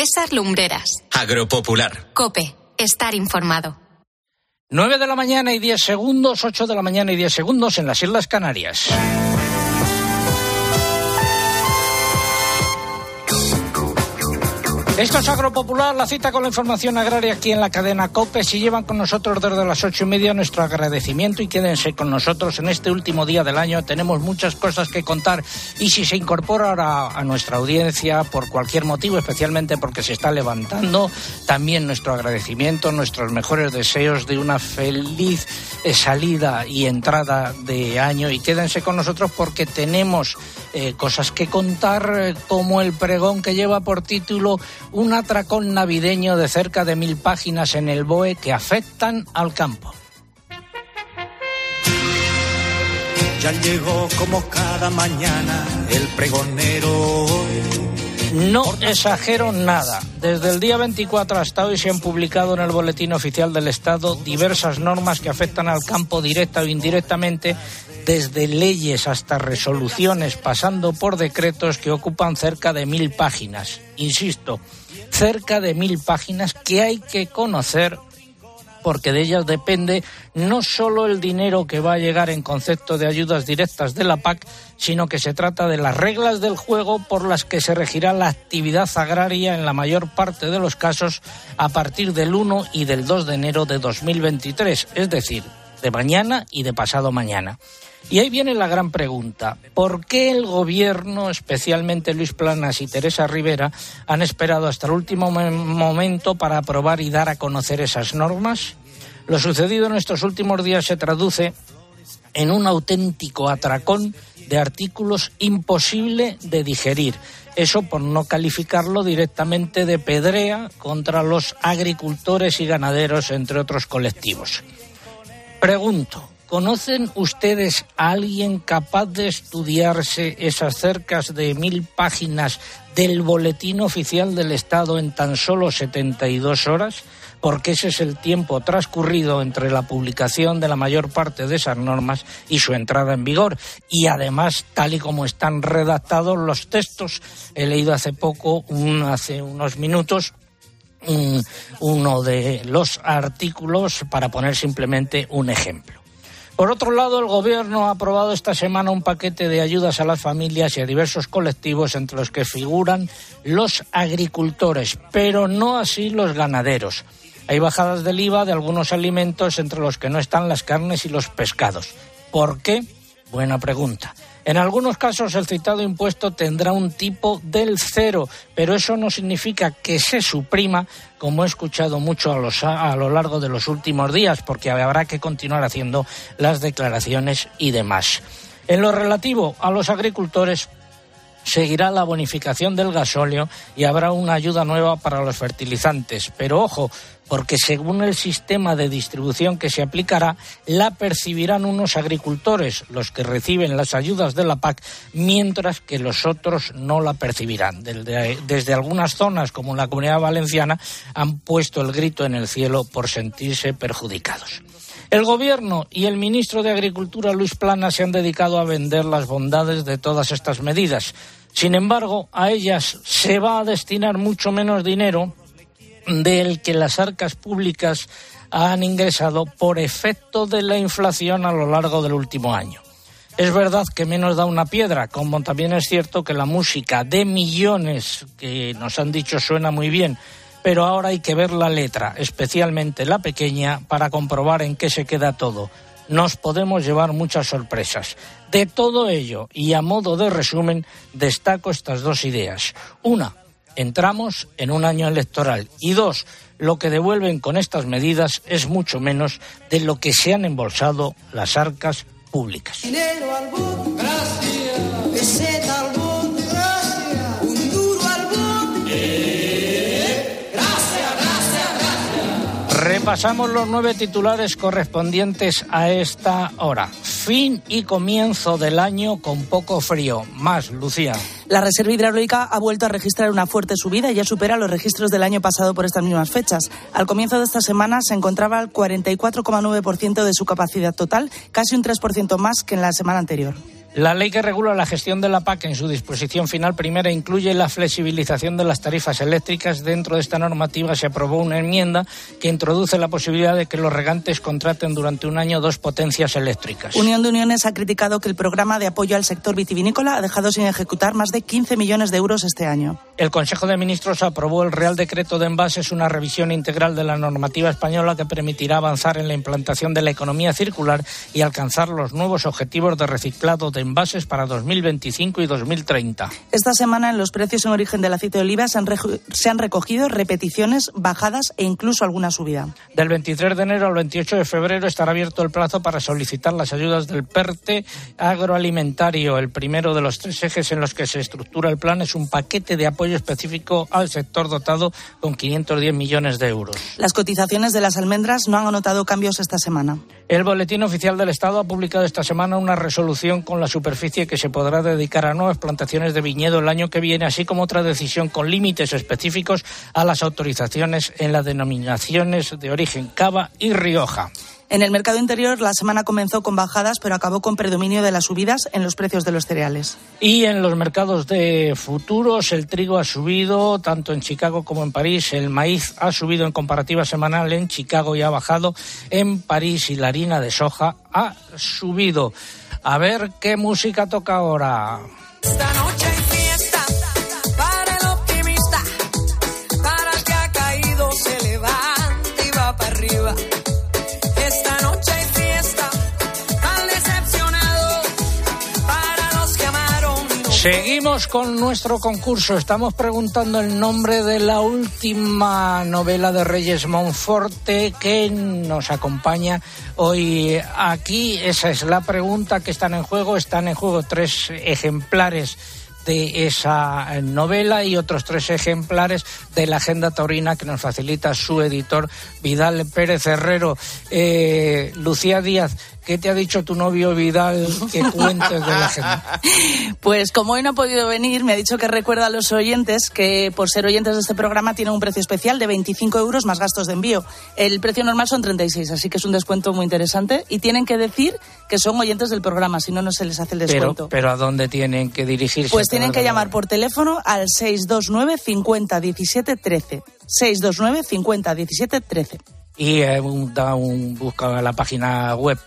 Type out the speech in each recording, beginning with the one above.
César Lumbreras. Agropopular. Cope. Estar informado. 9 de la mañana y 10 segundos, 8 de la mañana y 10 segundos en las Islas Canarias. Esto es Agropopular, la cita con la información agraria aquí en la cadena COPE. Si llevan con nosotros desde las ocho y media, nuestro agradecimiento y quédense con nosotros en este último día del año. Tenemos muchas cosas que contar y si se incorpora ahora a nuestra audiencia por cualquier motivo, especialmente porque se está levantando, también nuestro agradecimiento, nuestros mejores deseos de una feliz eh, salida y entrada de año. Y quédense con nosotros porque tenemos eh, cosas que contar, eh, como el pregón que lleva por título un atracón navideño de cerca de mil páginas en el BOE que afectan al campo. Ya llegó como cada mañana el pregonero. No exagero nada. Desde el día 24 hasta hoy se han publicado en el Boletín Oficial del Estado diversas normas que afectan al campo directa o indirectamente, desde leyes hasta resoluciones, pasando por decretos que ocupan cerca de mil páginas. Insisto, cerca de mil páginas que hay que conocer porque de ellas depende no solo el dinero que va a llegar en concepto de ayudas directas de la PAC, sino que se trata de las reglas del juego por las que se regirá la actividad agraria en la mayor parte de los casos a partir del 1 y del 2 de enero de 2023, es decir, de mañana y de pasado mañana. Y ahí viene la gran pregunta. ¿Por qué el gobierno, especialmente Luis Planas y Teresa Rivera, han esperado hasta el último momento para aprobar y dar a conocer esas normas? Lo sucedido en estos últimos días se traduce en un auténtico atracón de artículos imposible de digerir. Eso por no calificarlo directamente de pedrea contra los agricultores y ganaderos, entre otros colectivos. Pregunto, ¿Conocen ustedes a alguien capaz de estudiarse esas cerca de mil páginas del Boletín Oficial del Estado en tan solo 72 horas? Porque ese es el tiempo transcurrido entre la publicación de la mayor parte de esas normas y su entrada en vigor. Y además, tal y como están redactados los textos, he leído hace poco, hace unos minutos, uno de los artículos para poner simplemente un ejemplo. Por otro lado, el Gobierno ha aprobado esta semana un paquete de ayudas a las familias y a diversos colectivos, entre los que figuran los agricultores, pero no así los ganaderos. Hay bajadas del IVA de algunos alimentos, entre los que no están las carnes y los pescados. ¿Por qué? Buena pregunta. En algunos casos el citado impuesto tendrá un tipo del cero, pero eso no significa que se suprima, como he escuchado mucho a, lo largo de los últimos días, porque habrá que continuar haciendo las declaraciones y demás. En lo relativo a los agricultores, seguirá la bonificación del gasóleo y habrá una ayuda nueva para los fertilizantes. Pero ojo, porque según el sistema de distribución que se aplicará, la percibirán unos agricultores, los que reciben las ayudas de la PAC, mientras que los otros no la percibirán. Desde, algunas zonas, como la Comunidad Valenciana, han puesto el grito en el cielo por sentirse perjudicados. El Gobierno y el ministro de Agricultura, Luis Plana, se han dedicado a vender las bondades de todas estas medidas. Sin embargo, a ellas se va a destinar mucho menos dinero del que las arcas públicas han ingresado por efecto de la inflación a lo largo del último año. Es verdad que menos da una piedra, como también es cierto que la música de millones que nos han dicho suena muy bien, pero ahora hay que ver la letra, especialmente la pequeña, para comprobar en qué se queda todo. Nos podemos llevar muchas sorpresas. De todo ello, y a modo de resumen, destaco estas dos ideas. Una, entramos en un año electoral. Y dos, lo que devuelven con estas medidas es mucho menos de lo que se han embolsado las arcas públicas. Repasamos los nueve titulares correspondientes a esta hora. Fin y comienzo del año con poco frío. Más, Lucía. La Reserva Hidráulica ha vuelto a registrar una fuerte subida y ya supera los registros del año pasado por estas mismas fechas. Al comienzo de esta semana se encontraba al 44,9% de su capacidad total, casi un 3% más que en la semana anterior. La ley que regula la gestión de la PAC en su disposición final primera incluye la flexibilización de las tarifas eléctricas. Dentro de esta normativa se aprobó una enmienda que introduce la posibilidad de que los regantes contraten durante un año dos potencias eléctricas. Unión de Uniones ha criticado que el programa de apoyo al sector vitivinícola ha dejado sin ejecutar más de 15 millones de euros este año. El Consejo de Ministros aprobó el Real Decreto de Envases, una revisión integral de la normativa española que permitirá avanzar en la implantación de la economía circular y alcanzar los nuevos objetivos de reciclado de envases para 2025 y 2030. Esta semana en los precios en origen del aceite de oliva se han, se han recogido repeticiones, bajadas e incluso alguna subida. Del 23 de enero al 28 de febrero estará abierto el plazo para solicitar las ayudas del PERTE agroalimentario. El primero de los tres ejes en los que se estructura el plan es un paquete de apoyo específico al sector dotado con 510 millones de euros. Las cotizaciones de las almendras no han anotado cambios esta semana. El Boletín Oficial del Estado ha publicado esta semana una resolución con la superficie que se podrá dedicar a nuevas plantaciones de viñedo el año que viene, así como otra decisión con límites específicos a las autorizaciones en las denominaciones de origen Cava y Rioja. En el mercado interior la semana comenzó con bajadas, pero acabó con predominio de las subidas en los precios de los cereales. Y en los mercados de futuros el trigo ha subido tanto en Chicago como en París. El maíz ha subido en comparativa semanal en Chicago y ha bajado en París y la harina de soja ha subido. A ver qué música toca ahora. Seguimos con nuestro concurso. Estamos preguntando el nombre de la última novela de Reyes Monforte que nos acompaña hoy aquí. Esa es la pregunta que están en juego. Están en juego tres ejemplares de esa novela y otros tres ejemplares de la Agenda Taurina que nos facilita su editor Vidal Pérez Herrero. Eh, Lucía Díaz, ¿qué te ha dicho tu novio Vidal que cuentes de la agenda? Pues como hoy no ha podido venir, me ha dicho que recuerda a los oyentes que por ser oyentes de este programa tiene un precio especial de 25 euros más gastos de envío. El precio normal son 36, así que es un descuento muy interesante y tienen que decir que son oyentes del programa, si no, no se les hace el descuento. pero ¿a dónde tienen que dirigirse? Pues tienen que llamar por teléfono al 629 50 17 13. 629 50 17 13. Y eh, un- da un busca la página web,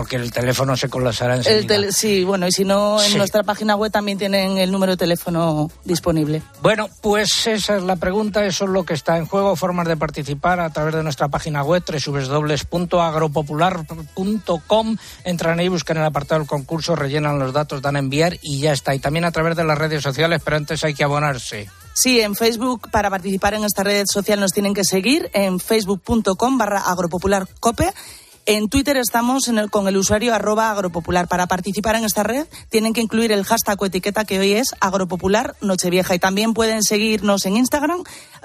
porque el teléfono se colapsará enseguida. sí, bueno, y si no, en Sí. nuestra página web también tienen el número de teléfono disponible. Bueno, pues esa es la pregunta, eso es lo que está en juego. Formas de participar a través de nuestra página web www.agropopular.com. Entran ahí, buscan el apartado del concurso, rellenan los datos, dan a enviar y ya está. Y también a través de las redes sociales, pero antes hay que abonarse. Sí, en Facebook, para participar en esta red social nos tienen que seguir en facebook.com barra agropopularcope. En Twitter estamos en el- con el usuario arroba agropopular. Para participar en esta red tienen que incluir el hashtag o etiqueta que hoy es agropopular nochevieja. Y también pueden seguirnos en Instagram,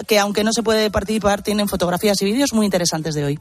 que aunque no se puede participar, tienen fotografías y vídeos muy interesantes de hoy.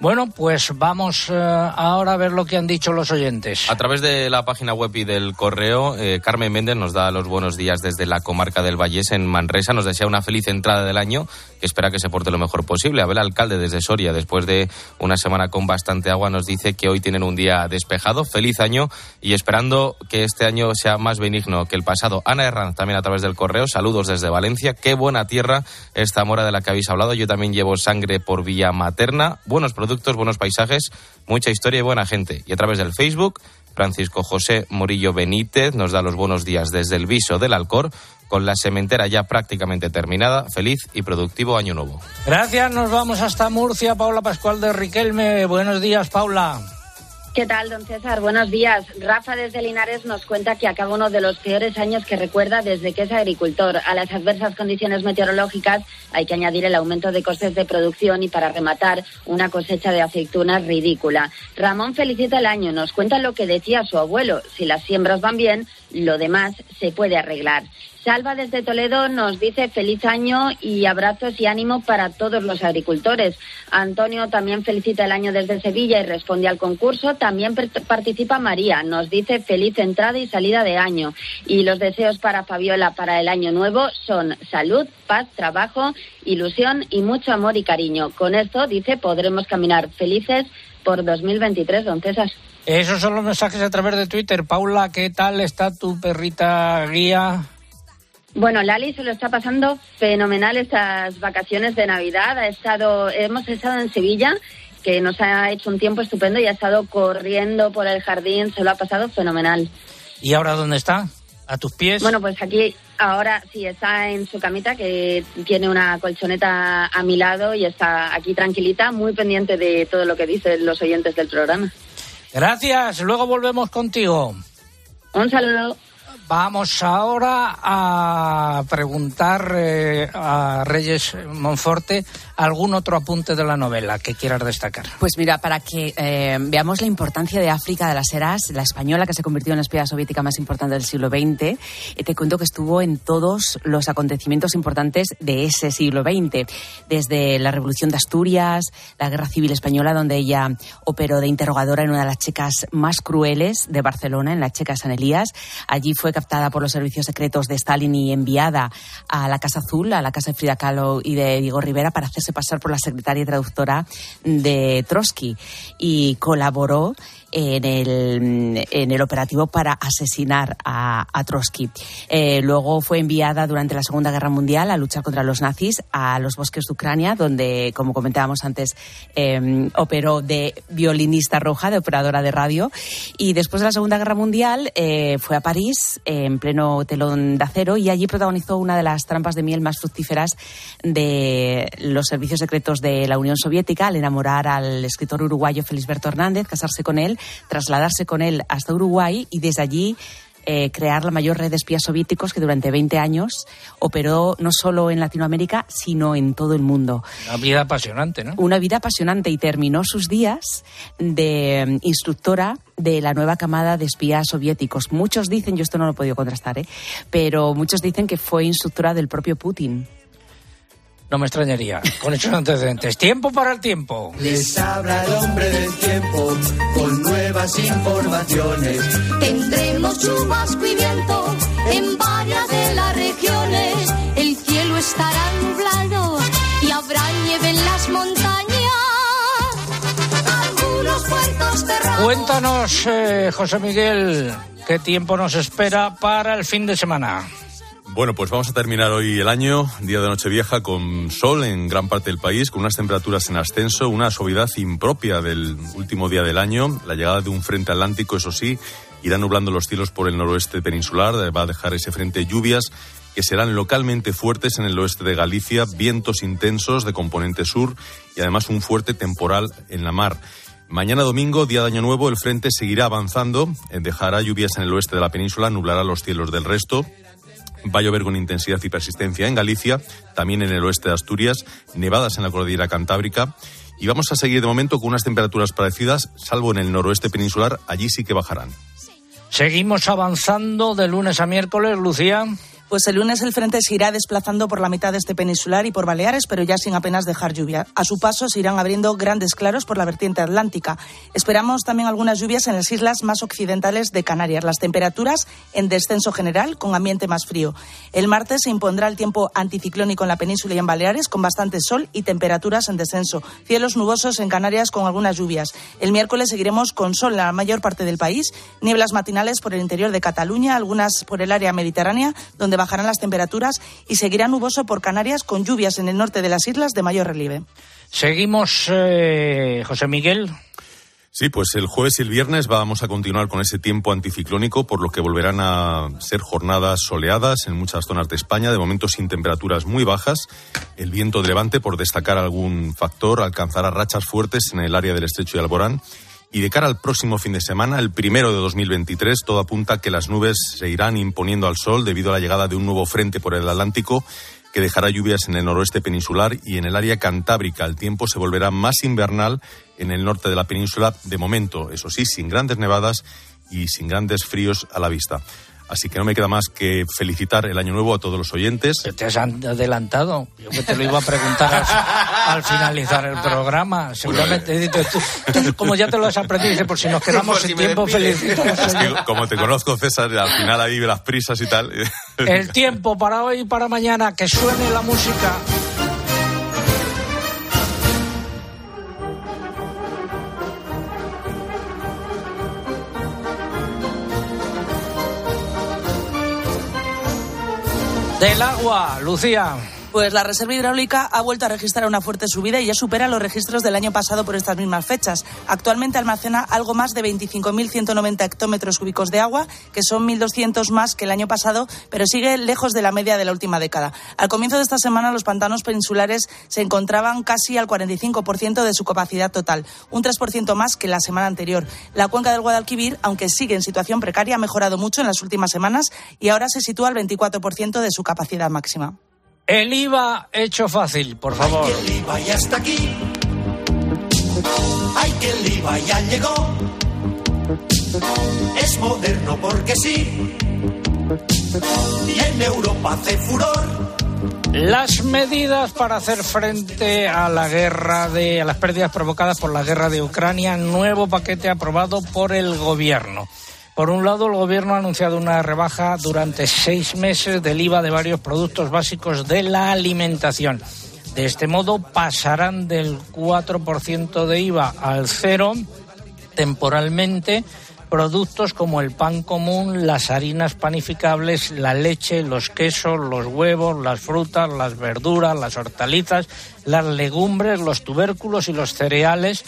Bueno, pues vamos eh, ahora a ver lo que han dicho los oyentes. A través de la página web y del correo, eh, Carmen Méndez nos da los buenos días desde la comarca del Vallés en Manresa. Nos desea una feliz entrada del año, espera que se porte lo mejor posible. Abel Alcalde desde Soria, después de una semana con bastante agua, nos dice que hoy tienen un día despejado. Feliz año y esperando que este año sea más benigno que el pasado. Ana Herranz también a través del correo. Saludos desde Valencia. Qué buena tierra esta mora de la que habéis hablado. Yo también llevo sangre por vía materna. Buenos productos, buenos paisajes, mucha historia y buena gente. Y a través del Facebook, Francisco José Morillo Benítez nos da los buenos días desde el viso del Alcor, con la sementera ya prácticamente terminada. Feliz y productivo año nuevo. Gracias, nos vamos hasta Murcia. Paula Pascual de Riquelme. Buenos días, Paula. ¿Qué tal, don César? Buenos días. Rafa desde Linares nos cuenta que acaba uno de los peores años que recuerda desde que es agricultor. A las adversas condiciones meteorológicas hay que añadir el aumento de costes de producción y para rematar una cosecha de aceitunas ridícula. Ramón felicita el año, nos cuenta lo que decía su abuelo. Si las siembras van bien, lo demás se puede arreglar. Salva desde Toledo nos dice feliz año y abrazos y ánimo para todos los agricultores. Antonio también felicita el año desde Sevilla y responde al concurso. También participa María, nos dice feliz entrada y salida de año. Y los deseos para Fabiola para el año nuevo son salud, paz, trabajo, ilusión y mucho amor y cariño. Con esto, dice, podremos caminar felices por 2023, don César. Esos son los mensajes a través de Twitter. Paula, ¿qué tal está tu perrita guía? Bueno, Lali se lo está pasando fenomenal estas vacaciones de Navidad. Ha estado, hemos estado en Sevilla, que nos ha hecho un tiempo estupendo y ha estado corriendo por el jardín. Se lo ha pasado fenomenal. ¿Y ahora dónde está? ¿A tus pies? Bueno, pues aquí ahora sí está en su camita, que tiene una colchoneta a mi lado y está aquí tranquilita, muy pendiente de todo lo que dicen los oyentes del programa. Gracias, luego volvemos contigo. Un saludo. Vamos ahora a preguntar eh, a Reyes Monforte algún otro apunte de la novela que quieras destacar. Pues mira, para que eh, veamos la importancia de África de las Heras, la española que se convirtió en la espía soviética más importante del siglo XX, eh, te cuento que estuvo en todos los acontecimientos importantes de ese siglo XX, desde la Revolución de Asturias, la Guerra Civil Española, donde ella operó de interrogadora en una de las checas más crueles de Barcelona, en la checa San Elías. Allí fue captada por los servicios secretos de Stalin y enviada a la Casa Azul, a la casa de Frida Kahlo y de Diego Rivera para hacerse pasar por la secretaria y traductora de Trotsky. Y colaboró en el, en el operativo para asesinar a, a Trotsky. Eh, luego fue enviada durante la Segunda Guerra Mundial a luchar contra los nazis a los bosques de Ucrania, donde, como comentábamos antes, eh, operó de violinista roja, de operadora de radio. Y después de la Segunda Guerra Mundial eh, fue a París, en pleno telón de acero, y allí protagonizó una de las trampas de miel más fructíferas de los servicios secretos de la Unión Soviética al enamorar al escritor uruguayo Felisberto Hernández, casarse con él trasladarse con él hasta Uruguay y desde allí eh, crear la mayor red de espías soviéticos que durante 20 años operó no solo en Latinoamérica, sino en todo el mundo. Una vida apasionante, ¿no? Una vida apasionante y terminó sus días de mm, instructora de la nueva camada de espías soviéticos. Muchos dicen, yo esto no lo he podido contrastar, ¿eh? pero muchos dicen que fue instructora del propio Putin. No me extrañaría. Con hechos antecedentes. Tiempo para el tiempo. Les habla el hombre del tiempo con nuevas informaciones. Tendremos chubasco y viento en varias de las regiones. El cielo estará nublado y habrá nieve en las montañas. Algunos puertos cerrados. Cuéntanos, eh, José Miguel, qué tiempo nos espera para el fin de semana. Bueno, pues vamos a terminar hoy el año, día de Nochevieja, con sol en gran parte del país, con unas temperaturas en ascenso, una suavidad impropia del último día del año, la llegada de un frente atlántico, eso sí, irá nublando los cielos por el noroeste peninsular, va a dejar ese frente lluvias que serán localmente fuertes en el oeste de Galicia, vientos intensos de componente sur y además un fuerte temporal en la mar. Mañana domingo, día de Año Nuevo, el frente seguirá avanzando, dejará lluvias en el oeste de la península, nublará los cielos del resto. Va a llover con intensidad y persistencia en Galicia, también en el oeste de Asturias, nevadas en la cordillera cantábrica. Y vamos a seguir de momento con unas temperaturas parecidas, salvo en el noroeste peninsular, allí sí que bajarán. Seguimos avanzando de lunes a miércoles, Lucía. Pues el lunes el frente se irá desplazando por la mitad de este peninsular y por Baleares, pero ya sin apenas dejar lluvia. A su paso se irán abriendo grandes claros por la vertiente atlántica. Esperamos también algunas lluvias en las islas más occidentales de Canarias. Las temperaturas en descenso general, con ambiente más frío. El martes se impondrá el tiempo anticiclónico en la península y en Baleares, con bastante sol y temperaturas en descenso. Cielos nubosos en Canarias con algunas lluvias. El miércoles seguiremos con sol en la mayor parte del país, nieblas matinales por el interior de Cataluña, algunas por el área mediterránea, donde bajarán las temperaturas y seguirá nuboso por Canarias con lluvias en el norte de las islas de mayor relieve. Seguimos, eh, José Miguel. Sí, pues el jueves y el viernes vamos a continuar con ese tiempo anticiclónico, por lo que volverán a ser jornadas soleadas en muchas zonas de España, de momento sin temperaturas muy bajas. El viento de levante, por destacar algún factor, alcanzará rachas fuertes en el área del estrecho de Alborán. Y de cara al próximo fin de semana, el primero de 2023, todo apunta a que las nubes se irán imponiendo al sol debido a la llegada de un nuevo frente por el Atlántico que dejará lluvias en el noroeste peninsular y en el área cantábrica. El tiempo se volverá más invernal en el norte de la península, de momento, eso sí, sin grandes nevadas y sin grandes fríos a la vista. Así que no me queda más que felicitar el año nuevo a todos los oyentes. Te has adelantado. Yo que te lo iba a preguntar al, al finalizar el programa. Seguramente, tú, tú, como ya te lo has aprendido, dice, por si nos quedamos si sin tiempo, felicitamos. Es que, como te conozco, César, al final ahí las prisas y tal. El tiempo para hoy y para mañana, que suene la música. Del agua, Lucía. Pues la reserva hidráulica ha vuelto a registrar una fuerte subida y ya supera los registros del año pasado por estas mismas fechas. Actualmente almacena algo más de 25.190 hectómetros cúbicos de agua, que son 1.200 más que el año pasado, pero sigue lejos de la media de la última década. Al comienzo de esta semana, los pantanos peninsulares se encontraban casi al 45% de su capacidad total, un 3% más que la semana anterior. La cuenca del Guadalquivir, aunque sigue en situación precaria, ha mejorado mucho en las últimas semanas y ahora se sitúa al 24% de su capacidad máxima. El IVA hecho fácil, por favor. Ay, que el IVA ya está aquí. Ay, que el IVA ya llegó. Es moderno porque sí. Y en Europa hace furor. Las medidas para hacer frente a la guerra de a las pérdidas provocadas por la guerra de Ucrania, nuevo paquete aprobado por el gobierno. Por un lado, el Gobierno ha anunciado una rebaja durante seis meses del IVA de varios productos básicos de la alimentación. De este modo, pasarán del 4% de IVA al cero temporalmente productos como el pan común, las harinas panificables, la leche, los quesos, los huevos, las frutas, las verduras, las hortalizas, las legumbres, los tubérculos y los cereales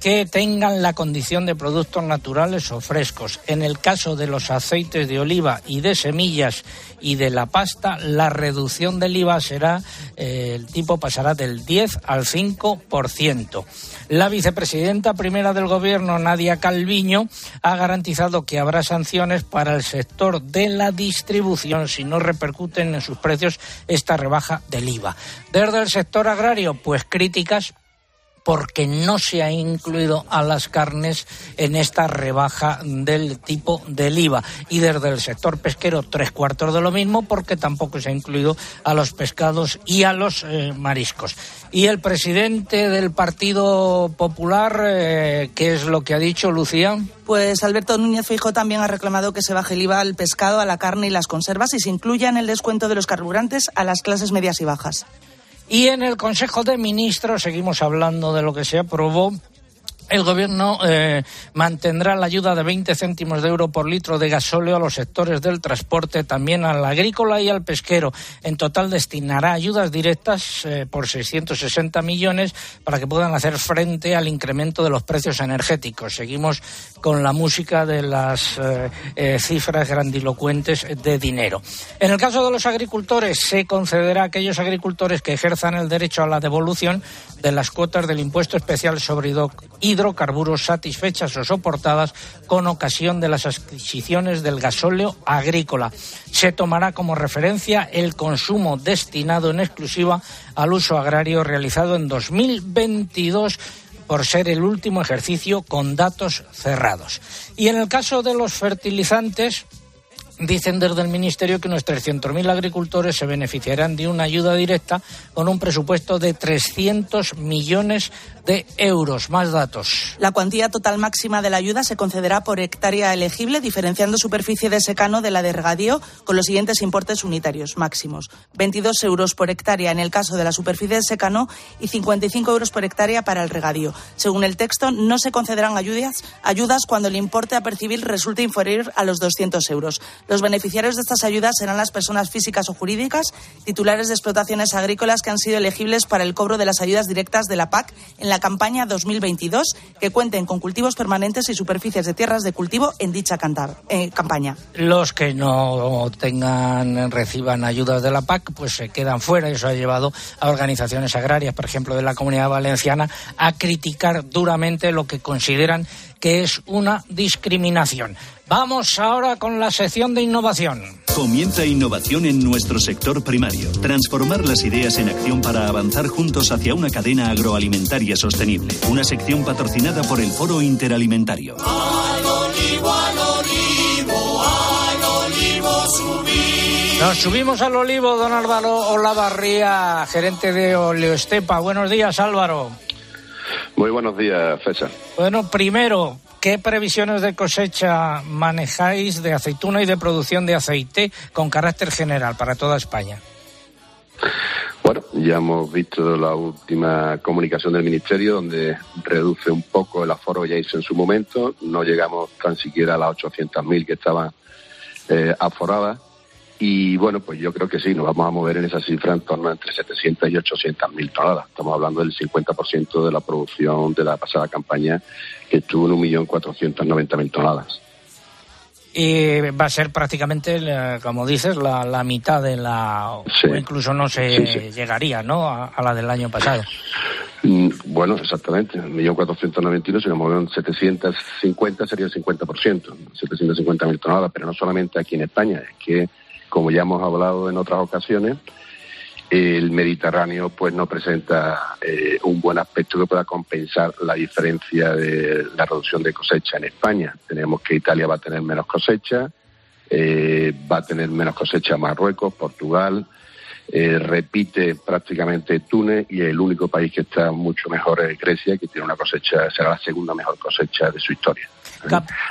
que tengan la condición de productos naturales o frescos. En el caso de los aceites de oliva y de semillas y de la pasta, la reducción del IVA será, eh, el tipo pasará del 10 al 5%. La vicepresidenta primera del Gobierno, Nadia Calviño, ha garantizado que habrá sanciones para el sector de la distribución si no repercuten en sus precios esta rebaja del IVA. Desde el sector agrario, pues críticas porque no se ha incluido a las carnes en esta rebaja del tipo del IVA. Y desde el sector pesquero, tres cuartos de lo mismo, porque tampoco se ha incluido a los pescados y a los eh, mariscos. Y el presidente del Partido Popular, eh, ¿qué es lo que ha dicho, Lucía? Pues Alberto Núñez Fijo también ha reclamado que se baje el IVA al pescado, a la carne y las conservas y se incluya en el descuento de los carburantes a las clases medias y bajas. Y en el Consejo de Ministros, seguimos hablando de lo que se aprobó, el Gobierno eh, mantendrá la ayuda de 20 céntimos de euro por litro de gasóleo a los sectores del transporte, también al agrícola y al pesquero. En total destinará ayudas directas eh, por 660 millones para que puedan hacer frente al incremento de los precios energéticos. Seguimos con la música de las eh, cifras grandilocuentes de dinero. En el caso de los agricultores, se concederá a aquellos agricultores que ejerzan el derecho a la devolución de las cuotas del impuesto especial sobre hidrocarburos satisfechas o soportadas con ocasión de las adquisiciones del gasóleo agrícola. Se tomará como referencia el consumo destinado en exclusiva al uso agrario realizado en 2022 por ser el último ejercicio con datos cerrados. Y en el caso de los fertilizantes, Dicen desde el Ministerio que unos 300.000 agricultores se beneficiarán de una ayuda directa con un presupuesto de 300 millones de euros. Más datos. La cuantía total máxima de la ayuda se concederá por hectárea elegible, diferenciando superficie de secano de la de regadío con los siguientes importes unitarios máximos. 22 euros por hectárea en el caso de la superficie de secano y 55 euros por hectárea para el regadío. Según el texto, no se concederán ayudas, ayudas cuando el importe a percibir resulte inferior a los 200 euros. Los beneficiarios de estas ayudas serán las personas físicas o jurídicas titulares de explotaciones agrícolas que han sido elegibles para el cobro de las ayudas directas de la PAC en la campaña 2022, que cuenten con cultivos permanentes y superficies de tierras de cultivo en dicha eh, campaña. Los que no tengan, reciban ayudas de la PAC, pues se quedan fuera. Eso ha llevado a organizaciones agrarias, por ejemplo, de la Comunidad Valenciana, a criticar duramente lo que consideran que es una discriminación. Vamos ahora con la sección de innovación. Comienza innovación en nuestro sector primario. Transformar las ideas en acción para avanzar juntos hacia una cadena agroalimentaria sostenible. Una sección patrocinada por el Foro Interalimentario. Al olivo, al olivo, al olivo subir. Nos subimos al olivo, don Álvaro Olavarría, gerente de Oleoestepa. Buenos días, Álvaro. Muy buenos días, Fecha. Bueno, primero, ¿qué previsiones de cosecha manejáis de aceituna y de producción de aceite con carácter general para toda España? Bueno, ya hemos visto la última comunicación del Ministerio, donde reduce un poco el aforo ya hizo en su momento. No llegamos tan siquiera a las 800.000 que estaban eh, aforadas. Y bueno, pues yo creo que sí, nos vamos a mover en esa cifra en torno a entre 700 y 800 mil toneladas. Estamos hablando del 50% de la producción de la pasada campaña, que estuvo en 1.490.000 toneladas. Y va a ser prácticamente, como dices, la, la mitad de la. Sí. O incluso no se Sí, sí. llegaría, ¿no? A, a la del año pasado. Mm, Bueno, exactamente. 1.491, si nos movemos 750 sería el 50%, 750.000 toneladas, pero no solamente aquí en España, es que, como ya hemos hablado en otras ocasiones, el Mediterráneo pues no presenta eh, un buen aspecto que pueda compensar la diferencia de la reducción de cosecha en España. Tenemos que Italia va a tener menos cosecha, eh, va a tener menos cosecha Marruecos, Portugal, eh, repite prácticamente Túnez y el único país que está mucho mejor es Grecia, que tiene una cosecha, será la segunda mejor cosecha de su historia.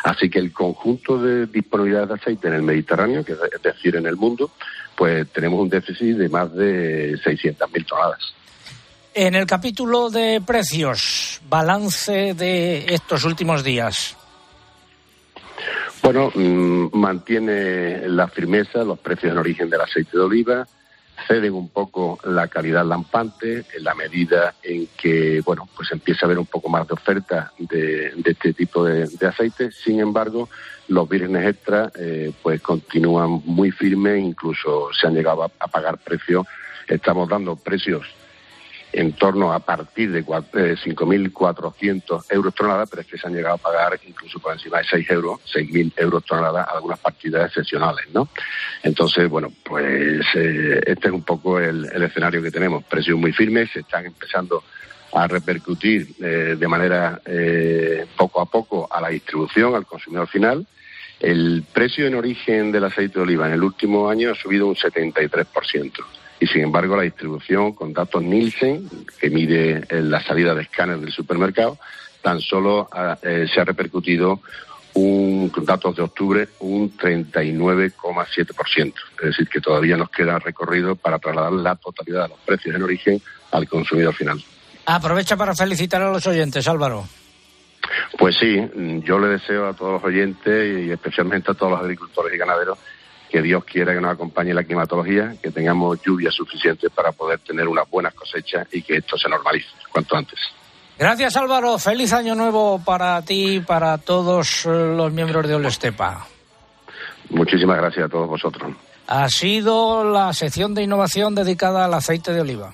Así que el conjunto de disponibilidad de aceite en el Mediterráneo, que es es decir, en el mundo, pues tenemos un déficit de más de 600.000 toneladas. En el capítulo de precios, balance de estos últimos días. Bueno, mm, mantiene la firmeza, los precios en origen del aceite de oliva, ceden un poco la calidad lampante en la medida en que, bueno, pues empieza a haber un poco más de oferta de, este tipo de, de aceite. Sin embargo, los vírgenes extra, eh, pues continúan muy firmes, incluso se han llegado a pagar precios. Estamos dando precios en torno a partir de cua- eh, 5.400 euros tonelada, pero es que se han llegado a pagar incluso por encima de 6 euros, 6.000 euros tonelada, algunas partidas excepcionales, ¿no? Entonces, bueno, pues eh, este es un poco el, escenario que tenemos. Precios muy firmes, se están empezando a repercutir eh, de manera poco a poco a la distribución, al consumidor final. El precio en origen del aceite de oliva en el último año ha subido un 73%. Y sin embargo, la distribución con datos Nielsen, que mide eh, la salida de escáner del supermercado, tan solo ha- eh, se ha repercutido un, con datos de octubre un 39,7%. Es decir, que todavía nos queda recorrido para trasladar la totalidad de los precios en origen al consumidor final. Aprovecha para felicitar a los oyentes, Álvaro. Pues sí, yo le deseo a todos los oyentes y especialmente a todos los agricultores y ganaderos que Dios quiera que nos acompañe la climatología, que tengamos lluvia suficiente para poder tener unas buenas cosechas y que esto se normalice cuanto antes. Gracias, Álvaro. Feliz año nuevo para ti y para todos eh, los miembros de Olestepa. Muchísimas gracias a todos vosotros. Ha sido la sección de innovación dedicada al aceite de oliva.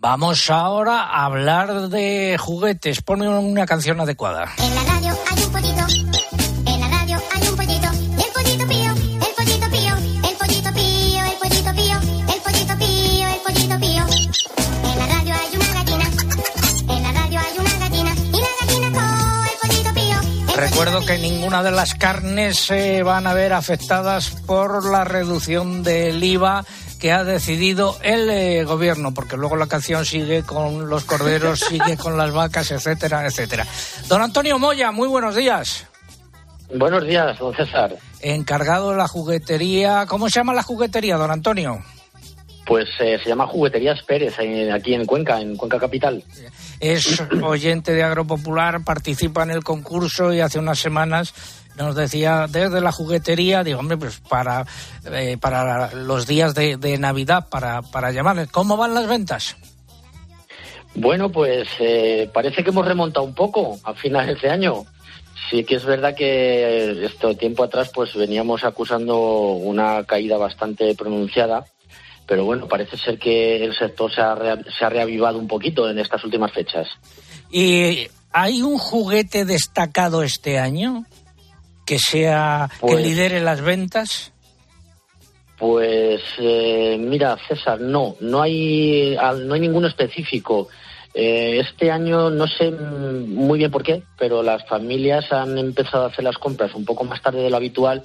Vamos ahora a hablar de juguetes. Ponme una canción adecuada. En la radio hay un pollito. En la radio hay un pollito. El pollito pío, el pollito pío, el pollito pío, el pollito pío, el pollito pío, el pollito pío. En la radio hay una gallina. En la radio hay una gallina. Y la gallina con el pollito pío. Recuerdo que ninguna de las carnes se van a ver afectadas por la reducción del IVA que ha decidido el eh, gobierno, porque luego la canción sigue con los corderos, sigue con las vacas, etcétera, etcétera. Don Antonio Moya, muy buenos días. Buenos días, don César. Encargado de la juguetería. ¿Cómo se llama la juguetería, don Antonio? Pues eh, se llama Jugueterías Pérez, eh, aquí en Cuenca, en Cuenca Capital. Es oyente de Agropopular, participa en el concurso y hace unas semanas nos decía desde la juguetería, digo, hombre, pues para, eh, para los días de, de Navidad, para, para llamarles. ¿Cómo van las ventas? Bueno, pues eh, parece que hemos remontado un poco a finales de año. Sí que es verdad que esto tiempo atrás pues veníamos acusando una caída bastante pronunciada, pero bueno, parece ser que el sector se ha, rea- se ha reavivado un poquito en estas últimas fechas. ¿Y hay un juguete destacado este año que sea que Pues- lidere las ventas? Pues eh, mira, César, no, no hay, no hay ninguno específico. Eh, este año no sé mm, muy bien por qué, pero las familias han empezado a hacer las compras un poco más tarde de lo habitual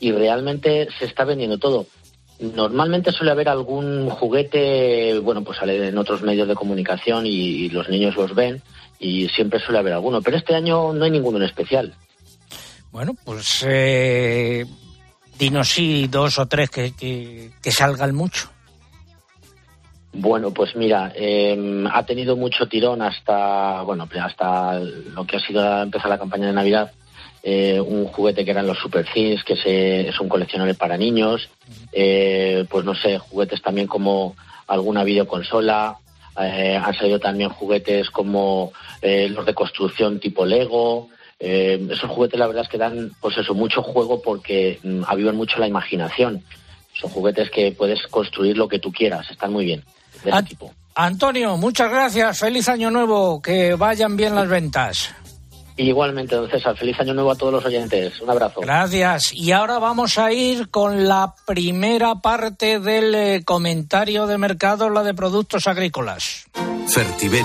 y realmente se está vendiendo todo. Normalmente suele haber algún juguete, bueno, pues sale en otros medios de comunicación y, y los niños los ven y siempre suele haber alguno, pero este año no hay ninguno en especial. Bueno, pues eh, dinos sí dos o tres que, que, salgan mucho. Bueno, pues mira, eh, ha tenido mucho tirón hasta, bueno, hasta lo que ha sido empezar la campaña de Navidad. Eh, un juguete que eran los Super Things, que se- es un coleccionable para niños. Eh, pues no sé, juguetes también como alguna videoconsola. Eh, han salido también juguetes como eh, los de construcción tipo Lego. Eh, esos juguetes la verdad es que dan, pues eso, mucho juego porque mm, avivan mucho la imaginación. Son juguetes que puedes construir lo que tú quieras, están muy bien. De tipo. Antonio, muchas gracias. Feliz año nuevo. Que vayan bien las ventas. Igualmente, don César, feliz año nuevo a todos los oyentes. Un abrazo. Gracias. Y ahora vamos a ir con la primera parte del eh, comentario de mercado, la de productos agrícolas. Fertiberia,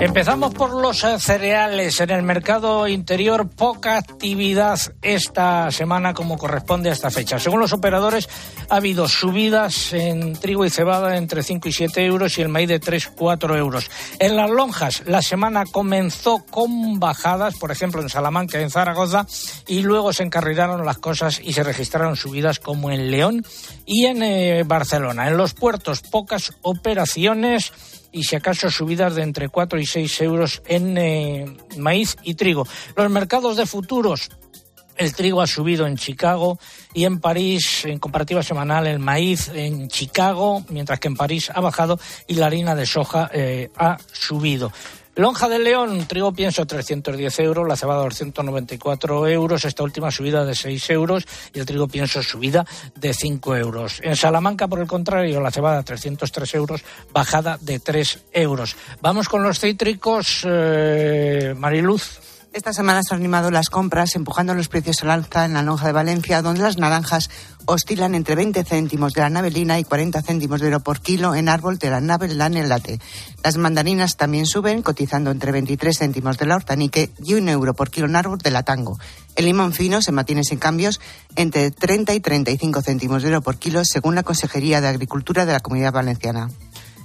Empezamos por los eh, cereales. En el mercado interior, poca actividad esta semana como corresponde a esta fecha. Según los operadores, ha habido subidas en trigo y cebada entre 5 y 7 euros y el maíz de 3, 4 euros. En las lonjas, la semana comenzó con bajadas, por ejemplo en Salamanca, en Zaragoza, y luego se encarrilaron las cosas y se registraron subidas como en León y en eh, Barcelona. En los puertos, pocas operaciones y si acaso subidas de entre 4 y 6 euros en eh, maíz y trigo. Los mercados de futuros. El trigo ha subido en Chicago y en París, en comparativa semanal, el maíz en Chicago, mientras que en París ha bajado y la harina de soja eh, ha subido. Lonja de León, trigo pienso 310 euros, la cebada 294 euros, esta última subida de 6 euros y el trigo pienso subida de 5 euros. En Salamanca, por el contrario, la cebada 303 euros, bajada de 3 euros. Vamos con los cítricos, eh, Mariluz. Esta semana se han animado las compras, empujando los precios al alza en la lonja de Valencia, donde las naranjas oscilan entre 20 céntimos de la navelina y 40 céntimos de euro por kilo en árbol de la navelán en late. Las mandarinas también suben, cotizando entre 23 céntimos de la hortanique y un euro por kilo en árbol de la tango. El limón fino se mantiene sin cambios entre 30 y 35 céntimos de euro por kilo, según la Consejería de Agricultura de la Comunidad Valenciana.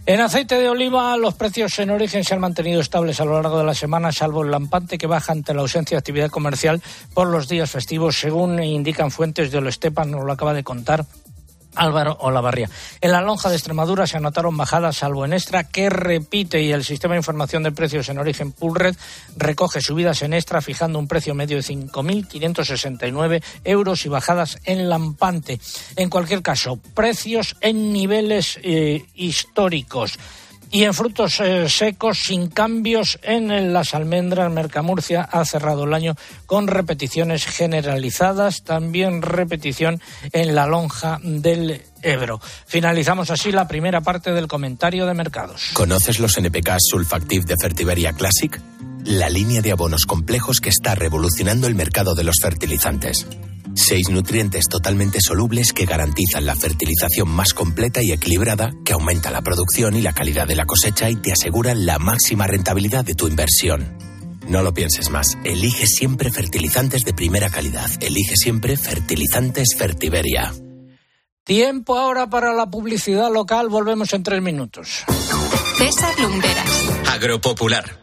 En aceite de oliva, los precios en origen se han mantenido estables a lo largo de la semana, salvo el lampante que baja ante la ausencia de actividad comercial por los días festivos, según indican fuentes de Estepan, nos lo acaba de contar. Álvaro Olavarría. En la lonja de Extremadura se anotaron bajadas, salvo en Extra, que repite y el sistema de información de precios en origen Pulred recoge subidas en Extra, fijando un precio medio de 5.569 euros y bajadas en Lampante. En cualquier caso, precios en niveles eh, históricos. Y en frutos eh, secos, sin cambios en las almendras, Mercamurcia ha cerrado el año con repeticiones generalizadas, también repetición en la lonja del Ebro. Finalizamos así la primera parte del comentario de mercados. ¿Conoces los NPK Sulfactive de Fertiberia Classic? La línea de abonos complejos que está revolucionando el mercado de los fertilizantes. Seis nutrientes totalmente solubles que garantizan la fertilización más completa y equilibrada, que aumenta la producción y la calidad de la cosecha y te aseguran la máxima rentabilidad de tu inversión. No lo pienses más. Elige siempre fertilizantes de primera calidad. Elige siempre fertilizantes Fertiberia. Tiempo ahora para la publicidad local. Volvemos en tres minutos. César Lumbreras. Agropopular.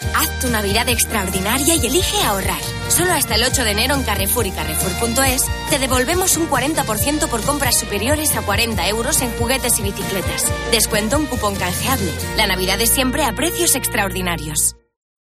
Haz tu Navidad extraordinaria y elige ahorrar. Solo hasta el 8 de enero en Carrefour y Carrefour.es te devolvemos un 40% por compras superiores a 40 euros en juguetes y bicicletas. Descuento un cupón canjeable. La Navidad es siempre a precios extraordinarios.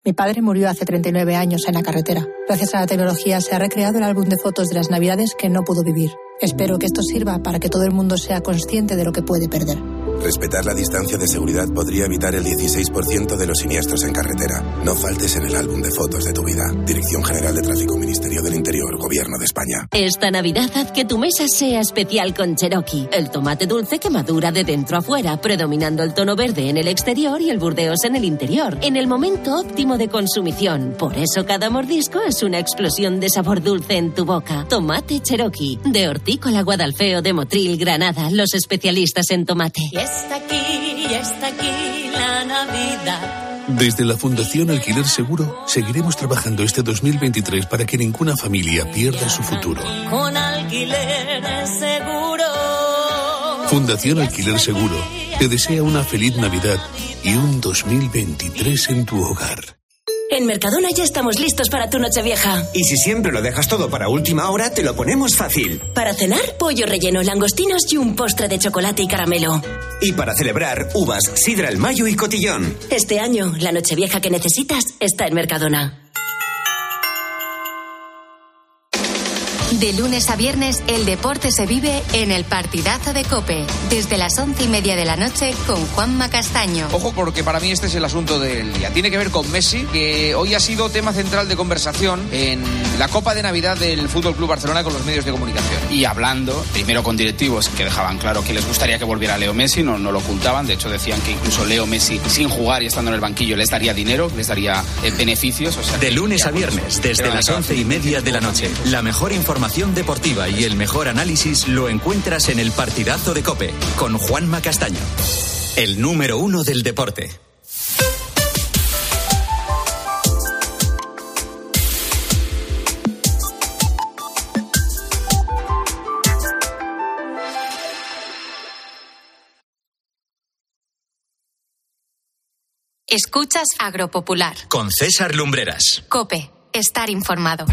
Mi padre murió hace 39 años en la carretera. Gracias a la tecnología se ha recreado el álbum de fotos de las Navidades que no pudo vivir. Espero que esto sirva para que todo el mundo sea consciente de lo que puede perder. Respetar la distancia de seguridad podría evitar el 16% de los siniestros en carretera. No faltes en el álbum de fotos de tu vida. Dirección General de Tráfico, Ministerio del Interior, Gobierno de España. Esta Navidad haz que tu mesa sea especial con Cherokee, el tomate dulce que madura de dentro a fuera, predominando el tono verde en el exterior y el burdeos en el interior, en el momento óptimo de consumición. Por eso cada mordisco es una explosión de sabor dulce en tu boca. Tomate Cherokee, de Hortícola Guadalfeo de Motril, Granada, los especialistas en tomate. Y está aquí, y está aquí la Navidad. Desde la Fundación Alquiler Seguro seguiremos trabajando este 2023 para que ninguna familia pierda su futuro. Con alquiler seguro. Fundación Alquiler Seguro te desea una feliz Navidad y un 2023 en tu hogar. En Mercadona ya estamos listos para tu Nochevieja. Y si siempre lo dejas todo para última hora, te lo ponemos fácil. Para cenar, pollo relleno, langostinos y un postre de chocolate y caramelo. Y para celebrar, uvas, sidra el mayo y cotillón. Este año, la Nochevieja que necesitas está en Mercadona. De lunes a viernes, el deporte se vive en el partidazo de Cope, desde las once y media de la noche con Juanma Castaño. Ojo, porque para mí este es el asunto del día. Tiene que ver con Messi, que hoy ha sido tema central de conversación en la Copa de Navidad del Fútbol Club Barcelona con los medios de comunicación. Y hablando, primero con directivos que dejaban claro que les gustaría que volviera Leo Messi, no, no lo ocultaban. De hecho, decían que incluso Leo Messi, sin jugar y estando en el banquillo, les daría dinero, les daría eh, beneficios. O sea, De lunes a viernes, desde las once y media de la noche. La mejor información deportiva y el mejor análisis lo encuentras en el partidazo de Cope con Juanma Castaño. El número uno del deporte. Escuchas Agropopular. Con César Lumbreras. Cope, estar informado.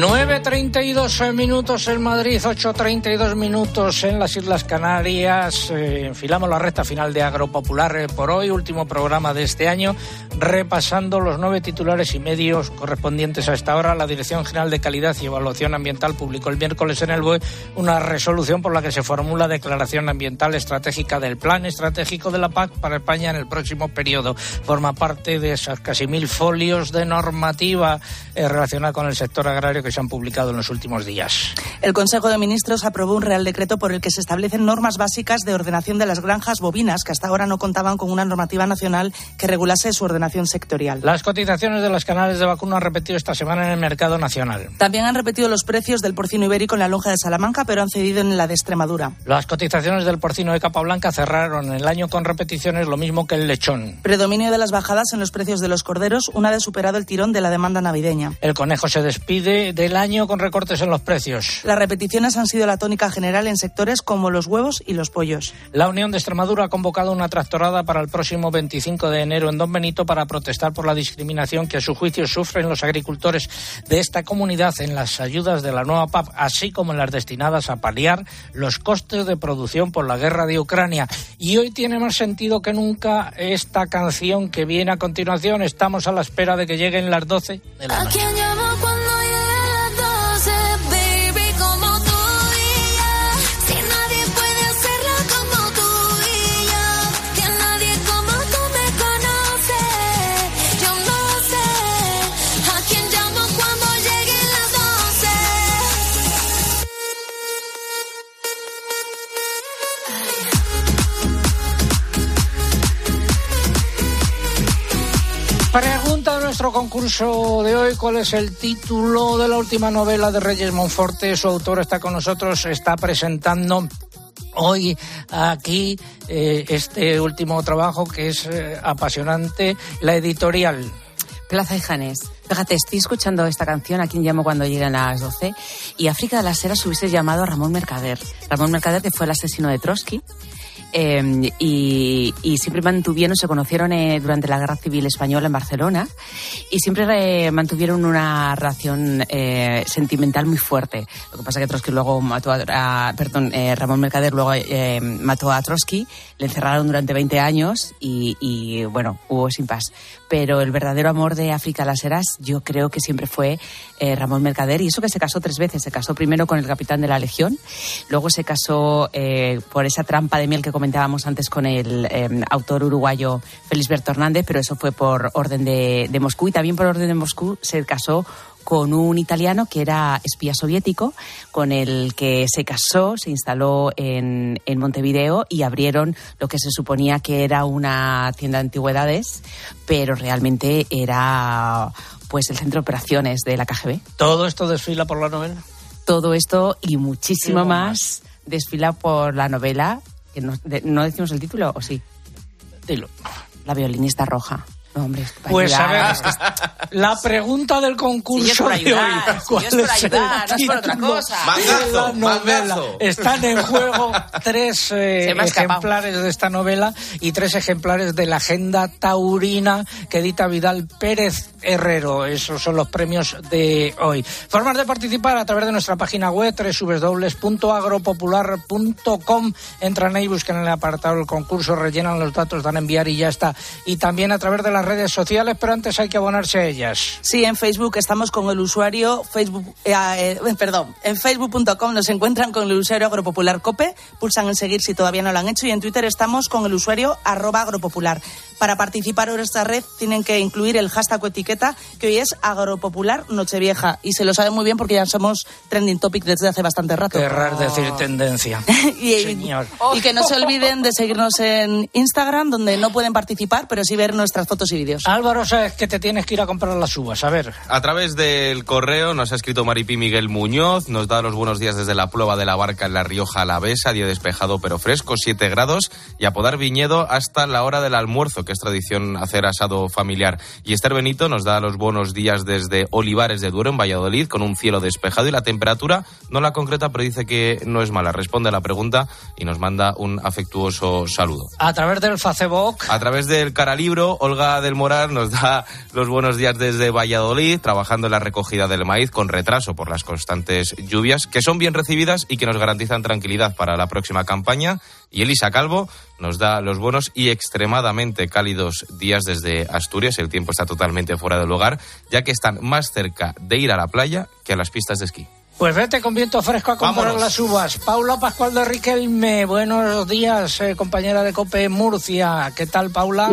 9.32 minutos en Madrid, 8.32 minutos en las Islas Canarias. Eh, enfilamos la recta final de Agropopular eh, por hoy, último programa de este año, repasando los nueve titulares y medios correspondientes a esta hora. La Dirección General de Calidad y Evaluación Ambiental publicó el miércoles en el BOE una resolución por la que se formula declaración ambiental estratégica del Plan Estratégico de la PAC para España en el próximo periodo. Forma parte de esos casi mil folios de normativa eh, relacionada con el sector agrario se han publicado en los últimos días. El Consejo de Ministros aprobó un Real Decreto por el que se establecen normas básicas de ordenación de las granjas bovinas que hasta ahora no contaban con una normativa nacional que regulase su ordenación sectorial. Las cotizaciones de las canales de vacuno han repetido esta semana en el mercado nacional. También han repetido los precios del porcino ibérico en la lonja de Salamanca, pero han cedido en la de Extremadura. Las cotizaciones del porcino de capa blanca cerraron el año con repeticiones lo mismo que el lechón. Predominio de las bajadas en los precios de los corderos, una vez superado el tirón de la demanda navideña. El conejo se despide del año con recortes en los precios. Las repeticiones han sido la tónica general en sectores como los huevos y los pollos. La Unión de Extremadura ha convocado una tractorada para el próximo 25 de enero en Don Benito para protestar por la discriminación que a su juicio sufren los agricultores de esta comunidad en las ayudas de la nueva PAP, así como en las destinadas a paliar los costes de producción por la guerra de Ucrania. Y hoy tiene más sentido que nunca esta canción que viene a continuación. Estamos a la espera de que lleguen las 12 de la ¿A noche. Nuestro concurso de hoy, ¿cuál es el título de la última novela de Reyes Monforte? Su autor está con nosotros, está presentando hoy aquí eh, este último trabajo que es eh, apasionante, la editorial. Plaza y Janés. Fíjate, estoy escuchando esta canción, a quien llamo cuando lleguen las 12, y África de las Heras hubiese llamado a Ramón Mercader. Ramón Mercader, que fue el asesino de Trotsky, eh, y, siempre mantuvieron, se conocieron eh, durante la Guerra Civil Española en Barcelona y siempre eh, mantuvieron una relación eh, sentimental muy fuerte. Lo que pasa que Trotsky luego mató a, a- perdón, eh, Ramón Mercader luego mató a Trotsky, le encerraron durante 20 años y, bueno, hubo sin paz. Pero el verdadero amor de África Las Heras yo creo que siempre fue eh, Ramón Mercader y eso que se casó tres veces. Se casó primero con el capitán de la Legión, luego se casó eh, por esa trampa de miel que comentábamos antes con el eh, autor uruguayo Felisberto Hernández, pero eso fue por orden de, de Moscú y también por orden de Moscú se casó con un italiano que era espía soviético, con el que se casó, se instaló en, en Montevideo y abrieron lo que se suponía que era una tienda de antigüedades, pero realmente era pues el centro de operaciones de la KGB. ¿Todo esto desfila por la novela? Todo esto y muchísimo más desfila por la novela. Que no, de- ¿no decimos el título o sí? Dilo. La violinista roja. No, hombre, es que para Pues a ver, la pregunta del concurso Sí, de ayudar, hoy. sí, ¿Cuál es por es el ayudar, no es por otra cosa. Mangazo, la novela? mangazo. Están en juego tres eh, ejemplares de esta novela y tres ejemplares de la Agenda Taurina que edita Vidal Pérez Herrero. Esos son los premios de hoy. Formas de participar a través de nuestra página web www.agropopular.com. Entran ahí, buscan en el apartado del concurso, rellenan los datos, dan a enviar y ya está. Y también a través de las redes sociales, pero antes hay que abonarse a ellas. Sí, en Facebook estamos con el usuario Facebook, eh, eh, perdón, en facebook.com nos encuentran con el usuario Agropopular Cope, pulsan en seguir si todavía no lo han hecho y en Twitter estamos con el usuario arroba agropopular. Para participar en esta red tienen que incluir el hashtag o etiqueta que hoy es Agropopular Nochevieja y se lo saben muy bien porque ya somos trending topic desde hace bastante rato. Querrás decir tendencia. y, Señor. y que no se olviden de seguirnos en Instagram donde no pueden participar pero sí ver nuestras fotos y vídeos. Álvaro, sabes que te tienes que ir a comprar las uvas. A ver. A través del correo nos ha escrito Maripí Miguel Muñoz, nos da los buenos días desde la prueba de la barca en La Rioja Alavesa, día despejado pero fresco, 7 grados, y a podar viñedo hasta la hora del almuerzo, que es tradición hacer asado familiar. Y Esther Benito nos da los buenos días desde Olivares de Duero, en Valladolid, con un cielo despejado y la temperatura no la concreta, pero dice que no es mala. Responde a la pregunta y nos manda un afectuoso saludo. A través del Facebook. A través del Caralibro, Olga del Moral nos da los buenos días desde Valladolid, trabajando en la recogida del maíz con retraso por las constantes lluvias, que son bien recibidas y que nos garantizan tranquilidad para la próxima campaña. Y Elisa Calvo nos da los buenos y extremadamente cálidos días desde Asturias. El tiempo está totalmente fuera del lugar, ya que están más cerca de ir a la playa que a las pistas de esquí. Pues vete con viento fresco a comprar Vámonos. las uvas. Paula Pascual de Riquelme, buenos días, eh, compañera de COPE Murcia. ¿Qué tal, Paula?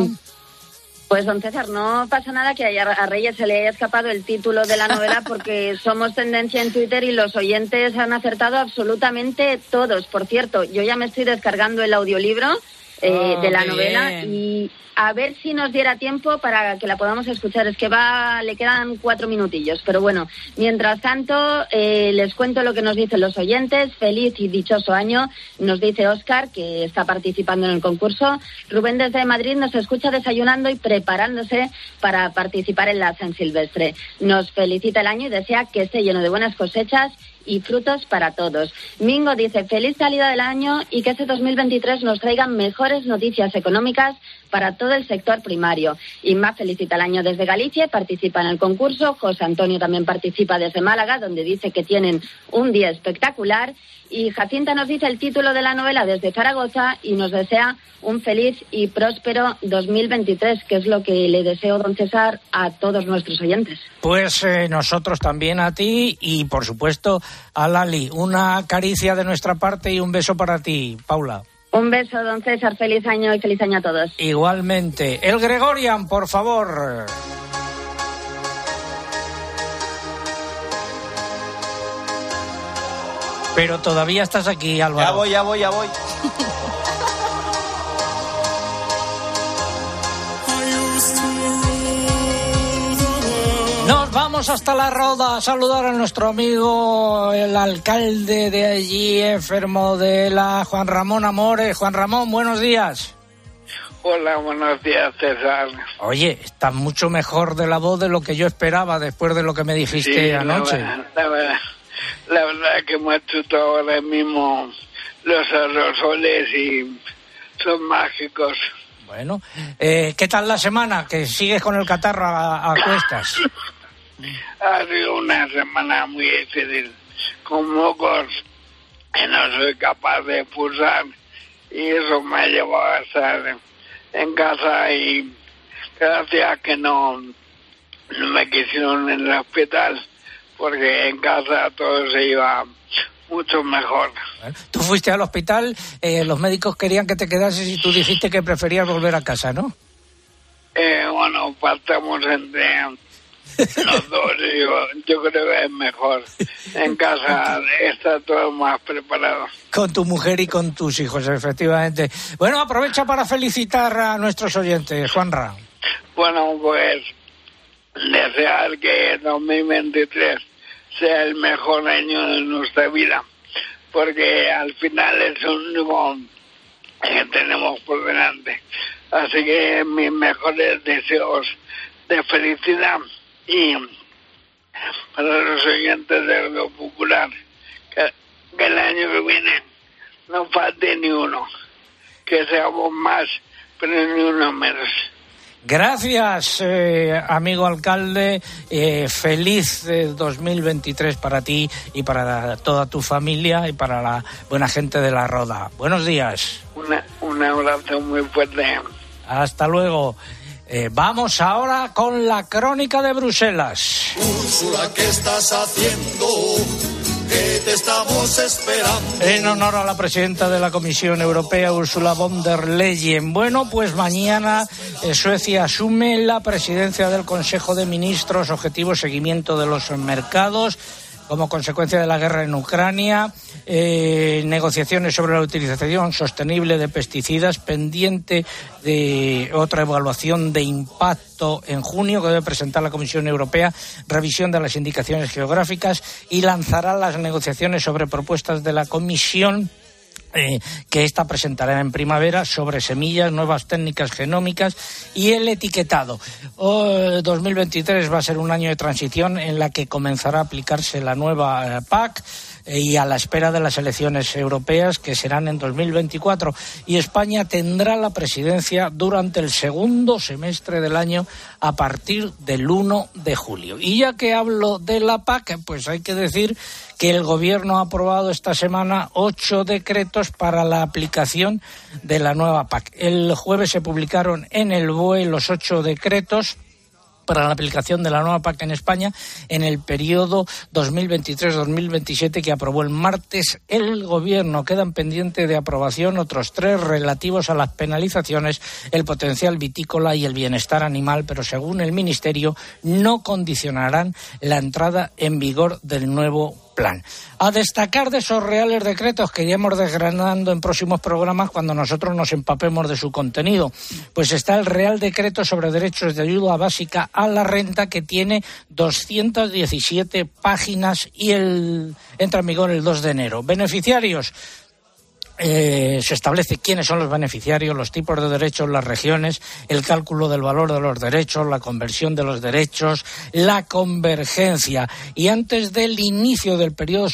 Pues, don César, no pasa nada que a a Reyes se le haya escapado el título de la novela porque somos tendencia en Twitter y los oyentes han acertado absolutamente todos. Por cierto, yo ya me estoy descargando el audiolibro eh, Oh, de la novela bien. y a ver si nos diera tiempo para que la podamos escuchar. Es que va, le quedan cuatro minutillos. Pero bueno, mientras tanto, eh, les cuento lo que nos dicen los oyentes. Feliz y dichoso año, nos dice Óscar, que está participando en el concurso. Rubén desde Madrid nos escucha desayunando y preparándose para participar en la San Silvestre. Nos felicita el año y desea que esté lleno de buenas cosechas y frutos para todos. Mingo dice feliz salida del año y que este 2023 nos traiga mejores noticias económicas para todo el sector primario. Inma felicita el año desde Galicia y participa en el concurso. José Antonio también participa desde Málaga, donde dice que tienen un día espectacular. Y Jacinta nos dice el título de la novela desde Zaragoza y nos desea un feliz y próspero 2023, que es lo que le deseo, don César, a todos nuestros oyentes. Pues eh, nosotros también a ti y, por supuesto, a Lali. Una caricia de nuestra parte y un beso para ti, Paula. Un beso, don César. Feliz año y feliz año a todos. Igualmente. El Gregorian, por favor. Pero todavía estás aquí, Álvaro. Ya voy, ya voy, ya voy. Nos vamos hasta la Roda a saludar a nuestro amigo, el alcalde de allí, enfermo de la Juan Ramón Amores. Juan Ramón, buenos días. Hola, buenos días, César. Oye, estás mucho mejor de la voz de lo que yo esperaba después de lo que me dijiste anoche. verdad- La, verdad, la verdad que me ha chutado ahora mismo los aerosoles y son mágicos. Bueno, eh, ¿qué tal la semana? Que sigues con el catarro a, a cuestas. Ha sido una semana muy difícil, con mocos que no soy capaz de pulsar y eso me ha llevado a estar en casa y gracias que no, no me quisieron en el hospital porque en casa todo se iba mucho mejor. Tú fuiste al hospital, eh, los médicos querían que te quedases y tú dijiste que preferías volver a casa, ¿no? Eh, bueno, partamos entre los dos yo, creo que es mejor. En casa está todo más preparado. Con tu mujer y con tus hijos, efectivamente. Bueno, aprovecha para felicitar a nuestros oyentes, Juanra. Bueno, pues desear que 2023 sea el mejor año de nuestra vida, porque al final es el único que tenemos por delante. Así que mis mejores deseos de felicidad y para los oyentes de lo popular, que, que el año que viene no falte ni uno, que seamos más, pero ni uno menos. Gracias, eh, amigo alcalde. Eh, feliz eh, 2023 para ti y para toda tu familia y para la buena gente de la Roda. Buenos días. Una, un abrazo muy fuerte. Hasta luego. Eh, vamos ahora con la crónica de Bruselas. Úrsula, ¿qué estás haciendo? Que te estamos esperando. En honor a la presidenta de la Comisión Europea, Ursula von der Leyen. Bueno, pues mañana eh, Suecia asume la presidencia del Consejo de Ministros, objetivo seguimiento de los mercados como consecuencia de la guerra en Ucrania, eh, negociaciones sobre la utilización sostenible de pesticidas, pendiente de otra evaluación de impacto en junio que debe presentar la Comisión Europea, revisión de las indicaciones geográficas y lanzará las negociaciones sobre propuestas de la Comisión eh, que esta presentará en primavera sobre semillas, nuevas técnicas genómicas y el etiquetado. Oh, 2023 va a ser un año de transición en la que comenzará a aplicarse la nueva eh, PAC y a la espera de las elecciones europeas que serán en 2024 y España tendrá la presidencia durante el segundo semestre del año a partir del 1 de julio. Y ya que hablo de la PAC, pues hay que decir que el Gobierno ha aprobado esta semana ocho decretos para la aplicación de la nueva PAC. El jueves se publicaron en el BOE los ocho decretos para la aplicación de la nueva PAC en España en el periodo 2023-2027 que aprobó el martes el Gobierno. Quedan pendientes de aprobación otros tres relativos a las penalizaciones, el potencial vitícola y el bienestar animal, pero según el Ministerio no condicionarán la entrada en vigor del nuevo A destacar de esos reales decretos que iremos desgranando en próximos programas cuando nosotros nos empapemos de su contenido, pues está el Real Decreto sobre Derechos de Ayuda Básica a la Renta que tiene 217 páginas y entra en vigor el 2 de enero. Beneficiarios eh, se establece quiénes son los beneficiarios, los tipos de derechos, las regiones, el cálculo del valor de los derechos, la conversión de los derechos, la convergencia. Y antes del inicio del periodo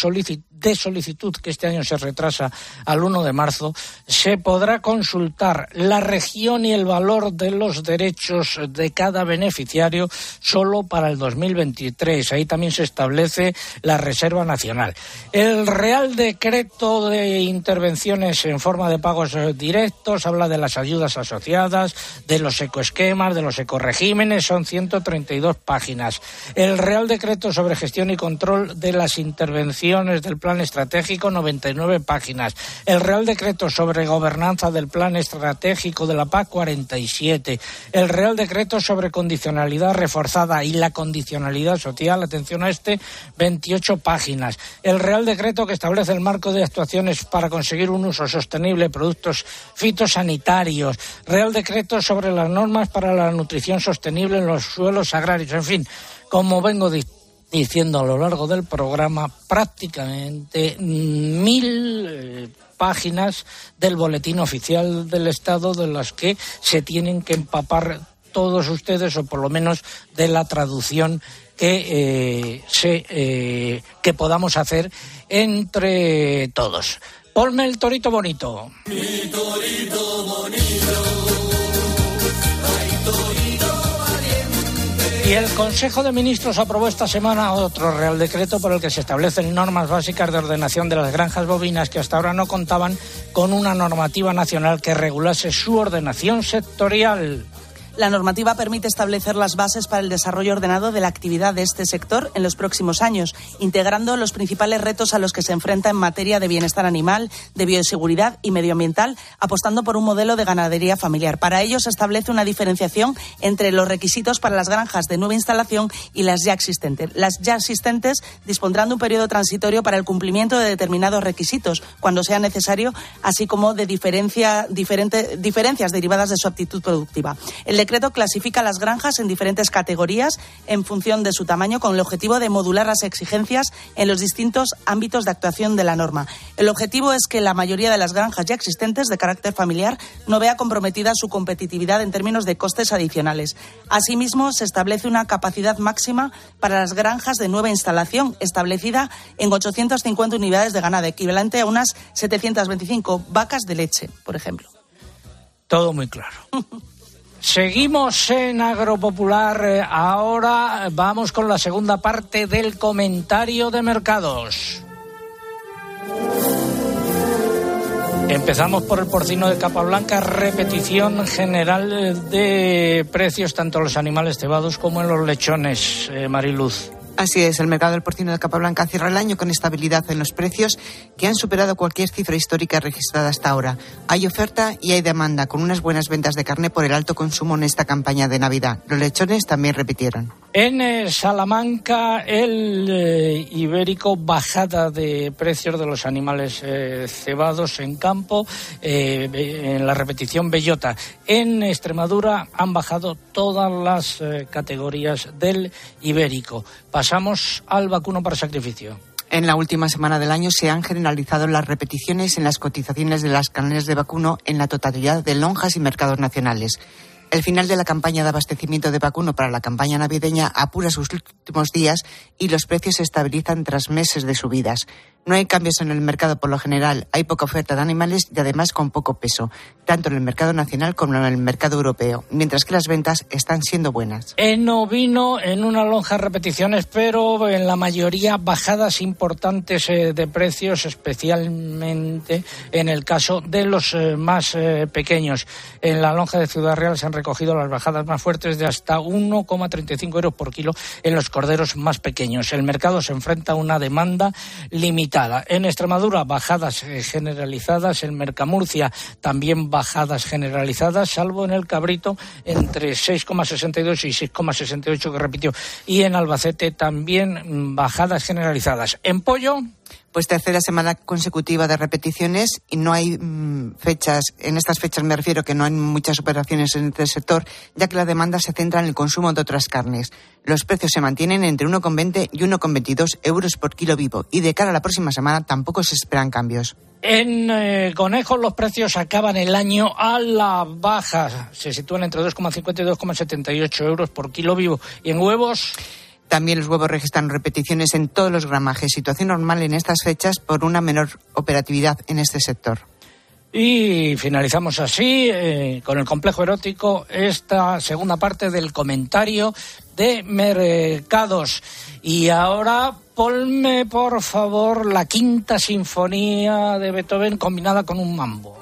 de solicitud, que este año se retrasa al 1 de marzo, se podrá consultar la región y el valor de los derechos de cada beneficiario solo para el 2023. Ahí también se establece la Reserva Nacional. El Real Decreto de Intervención en forma de pagos directos, habla de las ayudas asociadas, de los ecoesquemas, de los ecoregímenes, son 132 páginas. El Real Decreto sobre gestión y control de las intervenciones del Plan Estratégico, 99 páginas. El Real Decreto sobre gobernanza del Plan Estratégico de la PAC, 47. El Real Decreto sobre condicionalidad reforzada y la condicionalidad social, atención a este, 28 páginas. El Real Decreto que establece el marco de actuaciones para conseguir un uso sostenible de productos fitosanitarios, Real Decreto sobre las normas para la nutrición sostenible en los suelos agrarios, en fin, como vengo diciendo a lo largo del programa, prácticamente mil eh, páginas del boletín oficial del Estado de las que se tienen que empapar todos ustedes o por lo menos de la traducción que eh, se, eh, que podamos hacer entre todos. Ponme el torito bonito. Mi torito bonito. Y el Consejo de Ministros aprobó esta semana otro Real Decreto por el que se establecen normas básicas de ordenación de las granjas bovinas que hasta ahora no contaban con una normativa nacional que regulase su ordenación sectorial. La normativa permite establecer las bases para el desarrollo ordenado de la actividad de este sector en los próximos años, integrando los principales retos a los que se enfrenta en materia de bienestar animal, de bioseguridad y medioambiental, apostando por un modelo de ganadería familiar. Para ello se establece una diferenciación entre los requisitos para las granjas de nueva instalación y las ya existentes. Las ya existentes dispondrán de un periodo transitorio para el cumplimiento de determinados requisitos, cuando sea necesario, así como de diferencias derivadas de su aptitud productiva. Decreto clasifica las granjas en diferentes categorías en función de su tamaño con el objetivo de modular las exigencias en los distintos ámbitos de actuación de la norma. El objetivo es que la mayoría de las granjas ya existentes de carácter familiar no vea comprometida su competitividad en términos de costes adicionales. Asimismo, se establece una capacidad máxima para las granjas de nueva instalación, establecida en 850 unidades de ganado, equivalente a unas 725 vacas de leche, por ejemplo. Todo muy claro. Seguimos en Agropopular. Eh, Ahora vamos con la segunda parte del comentario de mercados. Empezamos por el porcino de capa blanca, repetición general eh, de precios tanto en los animales cebados como en los lechones, eh, Mariluz. Así es, el mercado del porcino de capa blanca cierra el año con estabilidad en los precios que han superado cualquier cifra histórica registrada hasta ahora. Hay oferta y hay demanda, con unas buenas ventas de carne por el alto consumo en esta campaña de Navidad. Los lechones también repitieron. En eh, Salamanca, el eh, ibérico, bajada de precios de los animales eh, cebados en campo, en la repetición bellota. En Extremadura han bajado todas las categorías del ibérico. Pasamos al vacuno para sacrificio. En la última semana del año se han generalizado las repeticiones en las cotizaciones de las carnes de vacuno en la totalidad de lonjas y mercados nacionales. El final de la campaña de abastecimiento de vacuno para la campaña navideña apura sus últimos días y los precios se estabilizan tras meses de subidas. No hay cambios en el mercado por lo general, hay poca oferta de animales y además con poco peso, tanto en el mercado nacional como en el mercado europeo, mientras que las ventas están siendo buenas. En ovino, en una lonja repeticiones, pero en la mayoría bajadas importantes eh, de precios, especialmente en el caso de los eh, más eh, pequeños. En la lonja de Ciudad Real se han recogido las bajadas más fuertes de hasta 1,35 euros por kilo en los corderos más pequeños. El mercado se enfrenta a una demanda limitada. En Extremadura, bajadas eh, generalizadas. En Mercamurcia, también bajadas generalizadas, salvo en el cabrito entre 6,62 y 6,68 que repitió. Y en Albacete también mm, bajadas generalizadas. En pollo. Pues tercera semana consecutiva de repeticiones y no hay mm, fechas, en estas fechas me refiero que no hay muchas operaciones en este sector, ya que la demanda se centra en el consumo de otras carnes. Los precios se mantienen entre 1,20 y 1,22 euros por kilo vivo y de cara a la próxima semana tampoco se esperan cambios. En eh, conejos los precios acaban el año a la baja. Se sitúan entre 2,50 y 2,78 euros por kilo vivo. Y en huevos. También los huevos registran repeticiones en todos los gramajes, situación normal en estas fechas por una menor operatividad en este sector. Y finalizamos así, eh, con el complejo erótico, esta segunda parte del comentario de mercados. Y ahora ponme, por favor, la quinta sinfonía de Beethoven combinada con un mambo.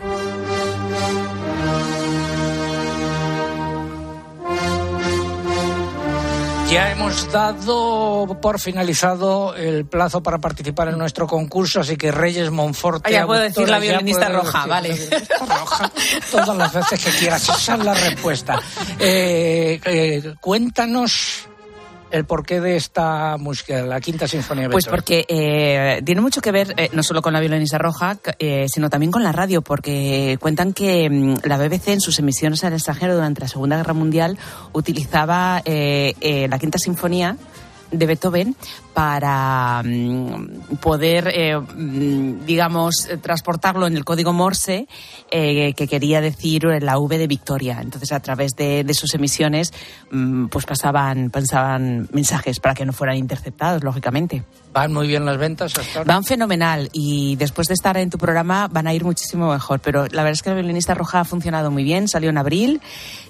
Ya hemos dado por finalizado el plazo para participar en nuestro concurso, así que Reyes Monforte. Ah, ya puedo decir la violinista roja, vale. violinista roja todas las veces que quieras. Esa es la respuesta. Eh, eh, cuéntanos el porqué de esta música, la quinta sinfonía de Pues porque eh, tiene mucho que ver eh, no solo con la violinista roja, eh, sino también con la radio, porque cuentan que mm, la BBC en sus emisiones al extranjero durante la Segunda Guerra Mundial utilizaba eh, la quinta sinfonía de Beethoven para mm, poder, eh, mm, digamos, transportarlo en el código Morse eh, que quería decir la V de Victoria. Entonces, a través de, de sus emisiones, mm, pues pasaban, pasaban mensajes para que no fueran interceptados, lógicamente. Van muy bien las ventas hasta ahora. Van fenomenal y después de estar en tu programa van a ir muchísimo mejor. Pero la verdad es que la violinista roja ha funcionado muy bien, salió en abril,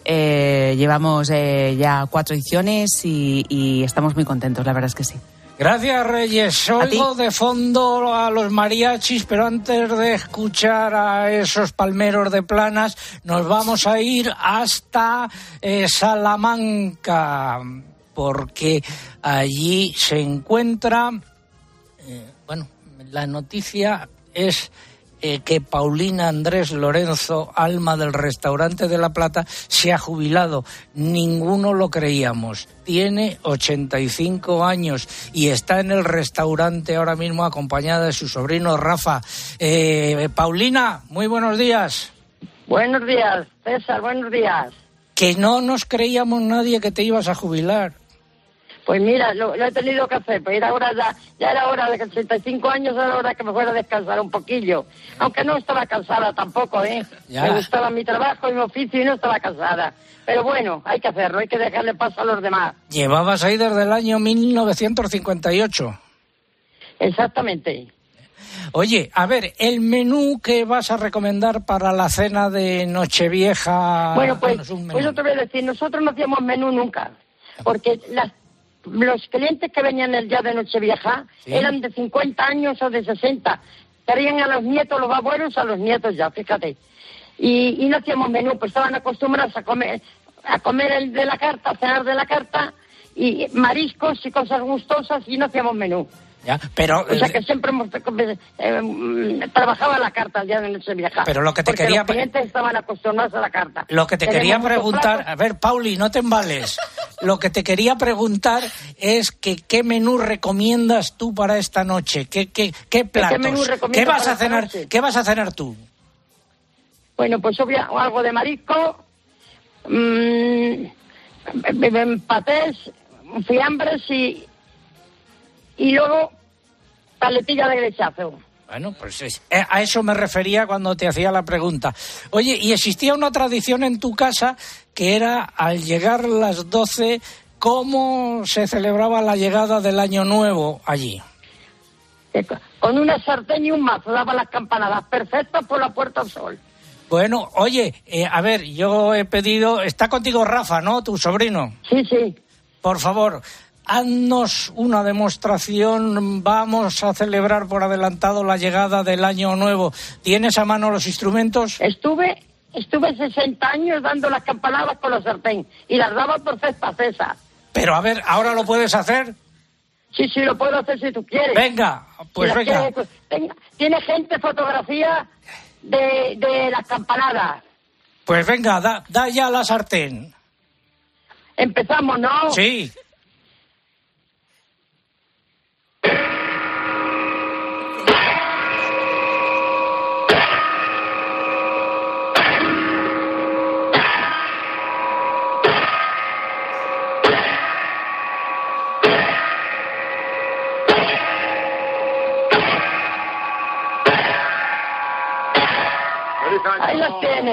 eh, llevamos eh, ya cuatro ediciones y, y estamos muy contentos, la verdad es que sí. Gracias, Reyes. Oigo de fondo a los mariachis, pero antes de escuchar a esos palmeros de planas, nos vamos a ir hasta eh, Salamanca, porque allí se encuentra, eh, bueno, la noticia es eh, que Paulina Andrés Lorenzo, alma del restaurante de La Plata, se ha jubilado. Ninguno lo creíamos. Tiene 85 años y está en el restaurante ahora mismo acompañada de su sobrino Rafa. Eh, Paulina, muy buenos días. Buenos días, César, buenos días. Que no nos creíamos nadie que te ibas a jubilar. Pues mira, lo, lo he tenido que hacer, pues era hora ya, ya era hora de 85 años, era hora que me fuera a descansar un poquillo. Aunque no estaba cansada tampoco, ¿eh? Ya. Me gustaba mi trabajo y mi oficio y no estaba cansada. Pero bueno, hay que hacerlo, hay que dejarle paso a los demás. Llevabas ahí desde el año 1958. Exactamente. Oye, a ver, el menú que vas a recomendar para la cena de Nochevieja. bueno, pues, pues yo te voy a decir, nosotros no hacíamos menú nunca, porque las, los clientes que venían el día de Nochevieja Sí. eran de 50 años o de 60. Querían a los nietos, los abuelos, a los nietos ya, fíjate. Y, y no hacíamos menú, pues estaban acostumbrados a comer, a comer el de la carta, a cenar de la carta, y mariscos y cosas gustosas, y no hacíamos menú. Ya, pero, O sea que siempre hemos eh, mm, trabajado a la carta el día de Nochevieja. Pero lo que te quería Los clientes estaban acostumbrados a la carta. Lo que te quería preguntar, platos. a ver, Pauli, no te embales. Lo que te quería preguntar es que qué menú recomiendas tú para esta noche, qué qué qué platos, menú recomiendo qué vas a cenar, qué vas a cenar tú. Bueno, pues obvia, algo de marisco, mmm, patés, fiambres y, y luego paletilla de grechazo. Bueno, pues es- eh, a eso me refería cuando te hacía la pregunta. Oye, y existía una tradición en tu casa que era al llegar las 12, ¿cómo se celebraba la llegada del año nuevo allí? Con una sartén y un mazo daba las campanadas perfectas por la Puerta del Sol. Bueno, oye, eh, a ver, yo he pedido, está contigo Rafa, ¿no? Tu sobrino. Sí, sí. Por favor, haznos una demostración. Vamos a celebrar por adelantado la llegada del año nuevo. ¿Tienes a mano los instrumentos? Estuve, estuve 60 años dando las campanadas con la sartén y las daba perfectas, César. Pero a ver, ¿ahora lo puedes hacer? Sí, sí, lo puedo hacer si tú quieres. Venga, pues Si venga. quieres, pues, tenga- tiene gente fotografía de, de las campanadas. Pues venga, da, da ya la sartén. Empezamos, ¿no? Sí.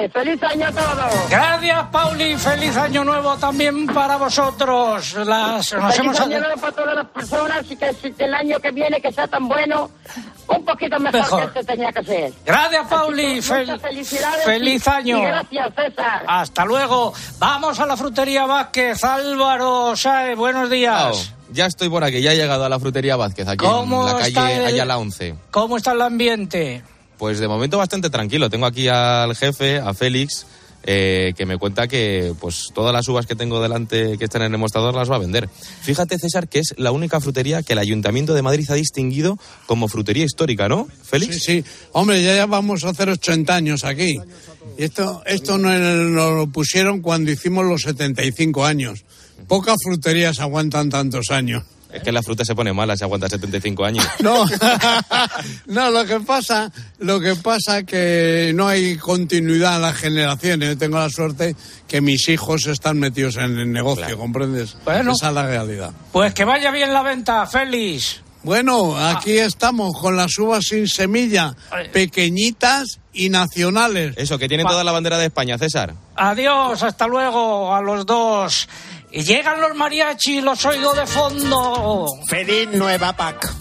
Tiene. ¡Feliz año a todos! Gracias, Pauli. Feliz año nuevo también para vosotros. Las, nos Feliz hemos... año nuevo para todas las personas y que si- el año que viene que sea tan bueno, un poquito mejor, Mejor. que este tenía que ser. Gracias, Pauli. Que Fel- felicidades feliz año. y gracias, César. Hasta luego. Vamos a la frutería Vázquez. Álvaro Sae, buenos días. Chao. Ya estoy por aquí, ya he llegado a la frutería Vázquez, aquí ¿Cómo en la calle el- Ayala 11. ¿Cómo está el ambiente? Pues de momento bastante tranquilo. Tengo aquí al jefe, a Félix, eh, que me cuenta que pues todas las uvas que tengo delante que están en el mostrador las va a vender. Fíjate, César, que es la única frutería que el Ayuntamiento de Madrid ha distinguido como frutería histórica, ¿no, Félix? Sí, sí. Hombre, ya, vamos a hacer 80 años aquí. Y esto, esto no- nos lo pusieron cuando hicimos los 75 años. Pocas fruterías aguantan tantos años. Es que la fruta se pone mala si aguanta 75 años. No, no, lo que pasa, lo que pasa que no hay continuidad en las generaciones. Yo tengo la suerte que mis hijos están metidos en el negocio, ¿comprendes? Bueno. Esa es la realidad. Pues que vaya bien la venta, Félix. Bueno, aquí estamos con las uvas sin semilla, pequeñitas y nacionales. Eso, que tienen toda la bandera de España, César. Adiós, hasta luego a los dos. Y llegan los mariachis, los oigo de fondo. Feliz nueva PAC.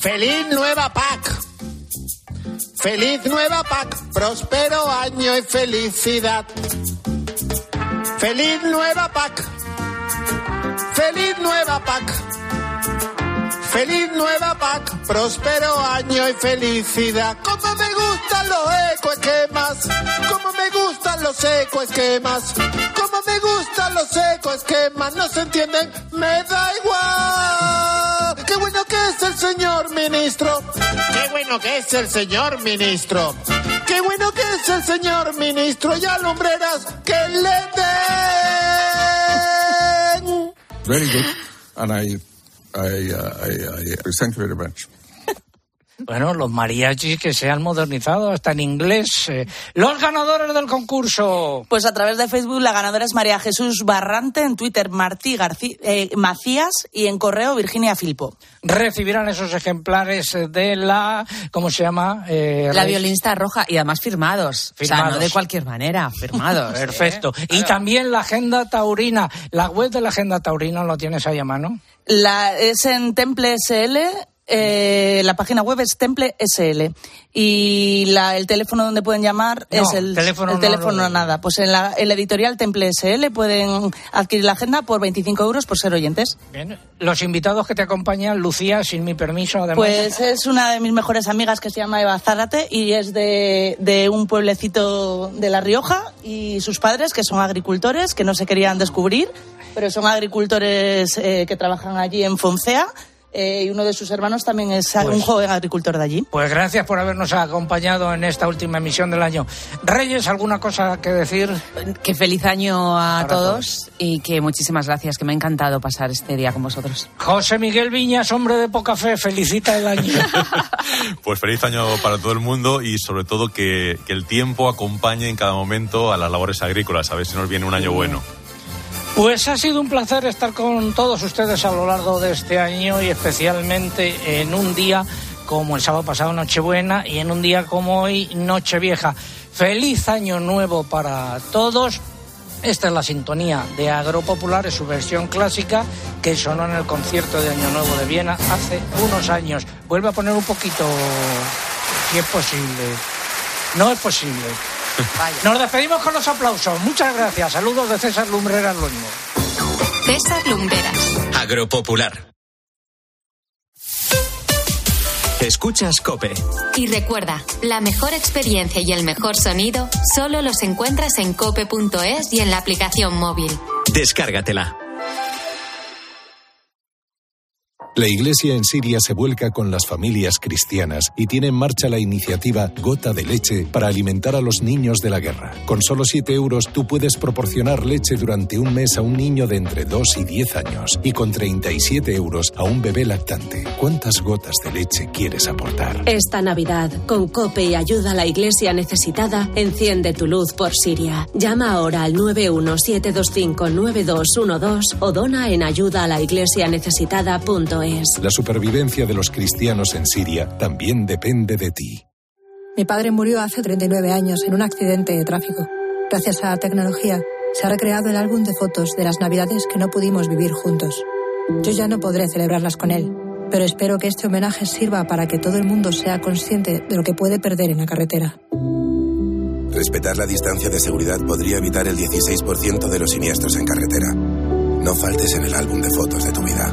Feliz nueva PAC. Feliz nueva PAC. Próspero año y felicidad. Feliz nueva PAC. Feliz nueva PAC. Feliz nueva PAC, próspero año y felicidad. Como me gustan los ecoesquemas, como me gustan los ecoesquemas, como me gustan los ecoesquemas, no se entienden, me da igual. Qué bueno que es el señor ministro, qué bueno que es el señor ministro, qué bueno que es el señor ministro y a lumbreras que le den. Very good. And I, I, uh, I, I thank you very much. Bueno, los mariachis que se han modernizado hasta en inglés. eh. Los ganadores del concurso. Pues a través de Facebook la ganadora es María Jesús Barrante, en Twitter Martí García, eh, Macías y en correo Virginia Filpo. Recibirán esos ejemplares de la, ¿cómo se llama? Eh, La violinista roja y además firmados. O sea, Firmados. no de cualquier manera, firmados. ¿eh? Perfecto. Y también la agenda taurina. La web de la agenda taurina lo tienes ahí a mano. La, es en Temple SL, eh, la página web es Temple SL. Y la, el teléfono donde pueden llamar No, es el teléfono el no, teléfono no, no. nada. Pues en la, en la editorial Temple SL pueden adquirir la agenda por 25 euros por ser oyentes. Bien. Los invitados que te acompañan, Lucía, sin mi permiso, además. Pues es una de mis mejores amigas que se llama Eva Zárate y es de, de un pueblecito de La Rioja y sus padres que son agricultores que no se querían descubrir, pero son agricultores eh, que trabajan allí en Foncea eh, y uno de sus hermanos también es Pues- un joven agricultor de allí. Pues gracias por habernos acompañado en esta última emisión del año. Reyes, ¿alguna cosa que decir? Que feliz año a Para todos y que muchísimas gracias, que me ha encantado pasar este día con vosotros. José Miguel Viñas, hombre de poca fe, felicita el año. Pues feliz año para todo el mundo y sobre todo que, que el tiempo acompañe en cada momento a las labores agrícolas, a ver si nos viene un año bueno. Pues ha sido un placer estar con todos ustedes a lo largo de este año y especialmente en un día como el sábado pasado Nochebuena y en un día como hoy Nochevieja. Feliz año nuevo para todos. Esta es la sintonía de Agropopular, es su versión clásica que sonó en el concierto de Año Nuevo de Viena hace unos años. Vuelve a poner un poquito, si es posible. No es posible. Nos despedimos con los aplausos. Muchas gracias. Saludos de César Lumbreras Loño. César Lumberas. Agropopular. Escuchas Cope. Y recuerda, la mejor experiencia y el mejor sonido solo los encuentras en cope.es y en la aplicación móvil. Descárgatela. La Iglesia en Siria se vuelca con las familias cristianas y tiene en marcha la iniciativa Gota de Leche para alimentar a los niños de la guerra. Con solo 7 euros tú puedes proporcionar leche durante un mes a un niño de entre 2 y 10 años y con 37 euros a un bebé lactante. ¿Cuántas gotas de leche quieres aportar? Esta Navidad, con COPE y ayuda a la iglesia necesitada, enciende tu luz por Siria. Llama ahora al 917259212 o dona en ayudaalaiglesianecesitada.es. La supervivencia de los cristianos en Siria también depende de ti. Mi padre murió hace 39 años en un accidente de tráfico. Gracias a la tecnología, se ha recreado el álbum de fotos de las navidades que no pudimos vivir juntos. Yo ya no podré celebrarlas con él, pero espero que este homenaje sirva para que todo el mundo sea consciente de lo que puede perder en la carretera. Respetar la distancia de seguridad podría evitar el 16% de los siniestros en carretera. No faltes en el álbum de fotos de tu vida.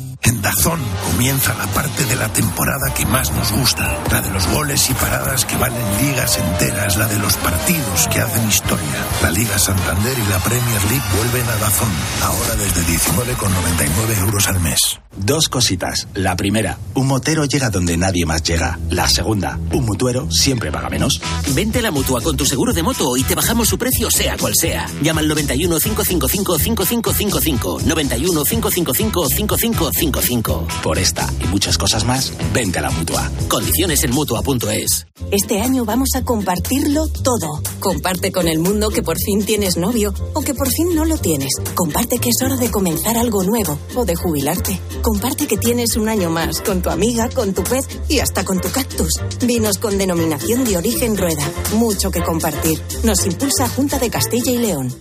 En Dazón comienza la parte de la temporada que más nos gusta, la de los goles y paradas que valen ligas enteras, la de los partidos que hacen historia. La Liga Santander y la Premier League vuelven a Dazón, ahora desde 19,99 euros al mes. Dos cositas. La primera, un motero llega donde nadie más llega. La segunda, un mutuero siempre paga menos. Vente a la mutua con tu seguro de moto y te bajamos su precio, sea cual sea. Llama al 91 555 5555. 91 555 5555. Por esta y muchas cosas más, vente a la mutua. Condiciones en mutua.es. Este año vamos a compartirlo todo. Comparte con el mundo que por fin tienes novio o que por fin no lo tienes. Comparte que es hora de comenzar algo nuevo o de jubilarte. Comparte que tienes un año más con tu amiga, con tu pez y hasta con tu cactus. Vinos con denominación de origen rueda. Mucho que compartir. Nos impulsa Junta de Castilla y León.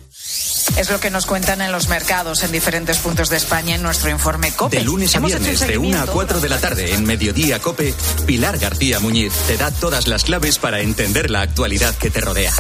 Es lo que nos cuentan en los mercados en diferentes puntos de España en nuestro informe COPE. De lunes a viernes, de 1 a seguimiento. 4 de la tarde, en Mediodía Cope, Pilar García Muñiz te da todas las claves para entender la actualidad que te rodea.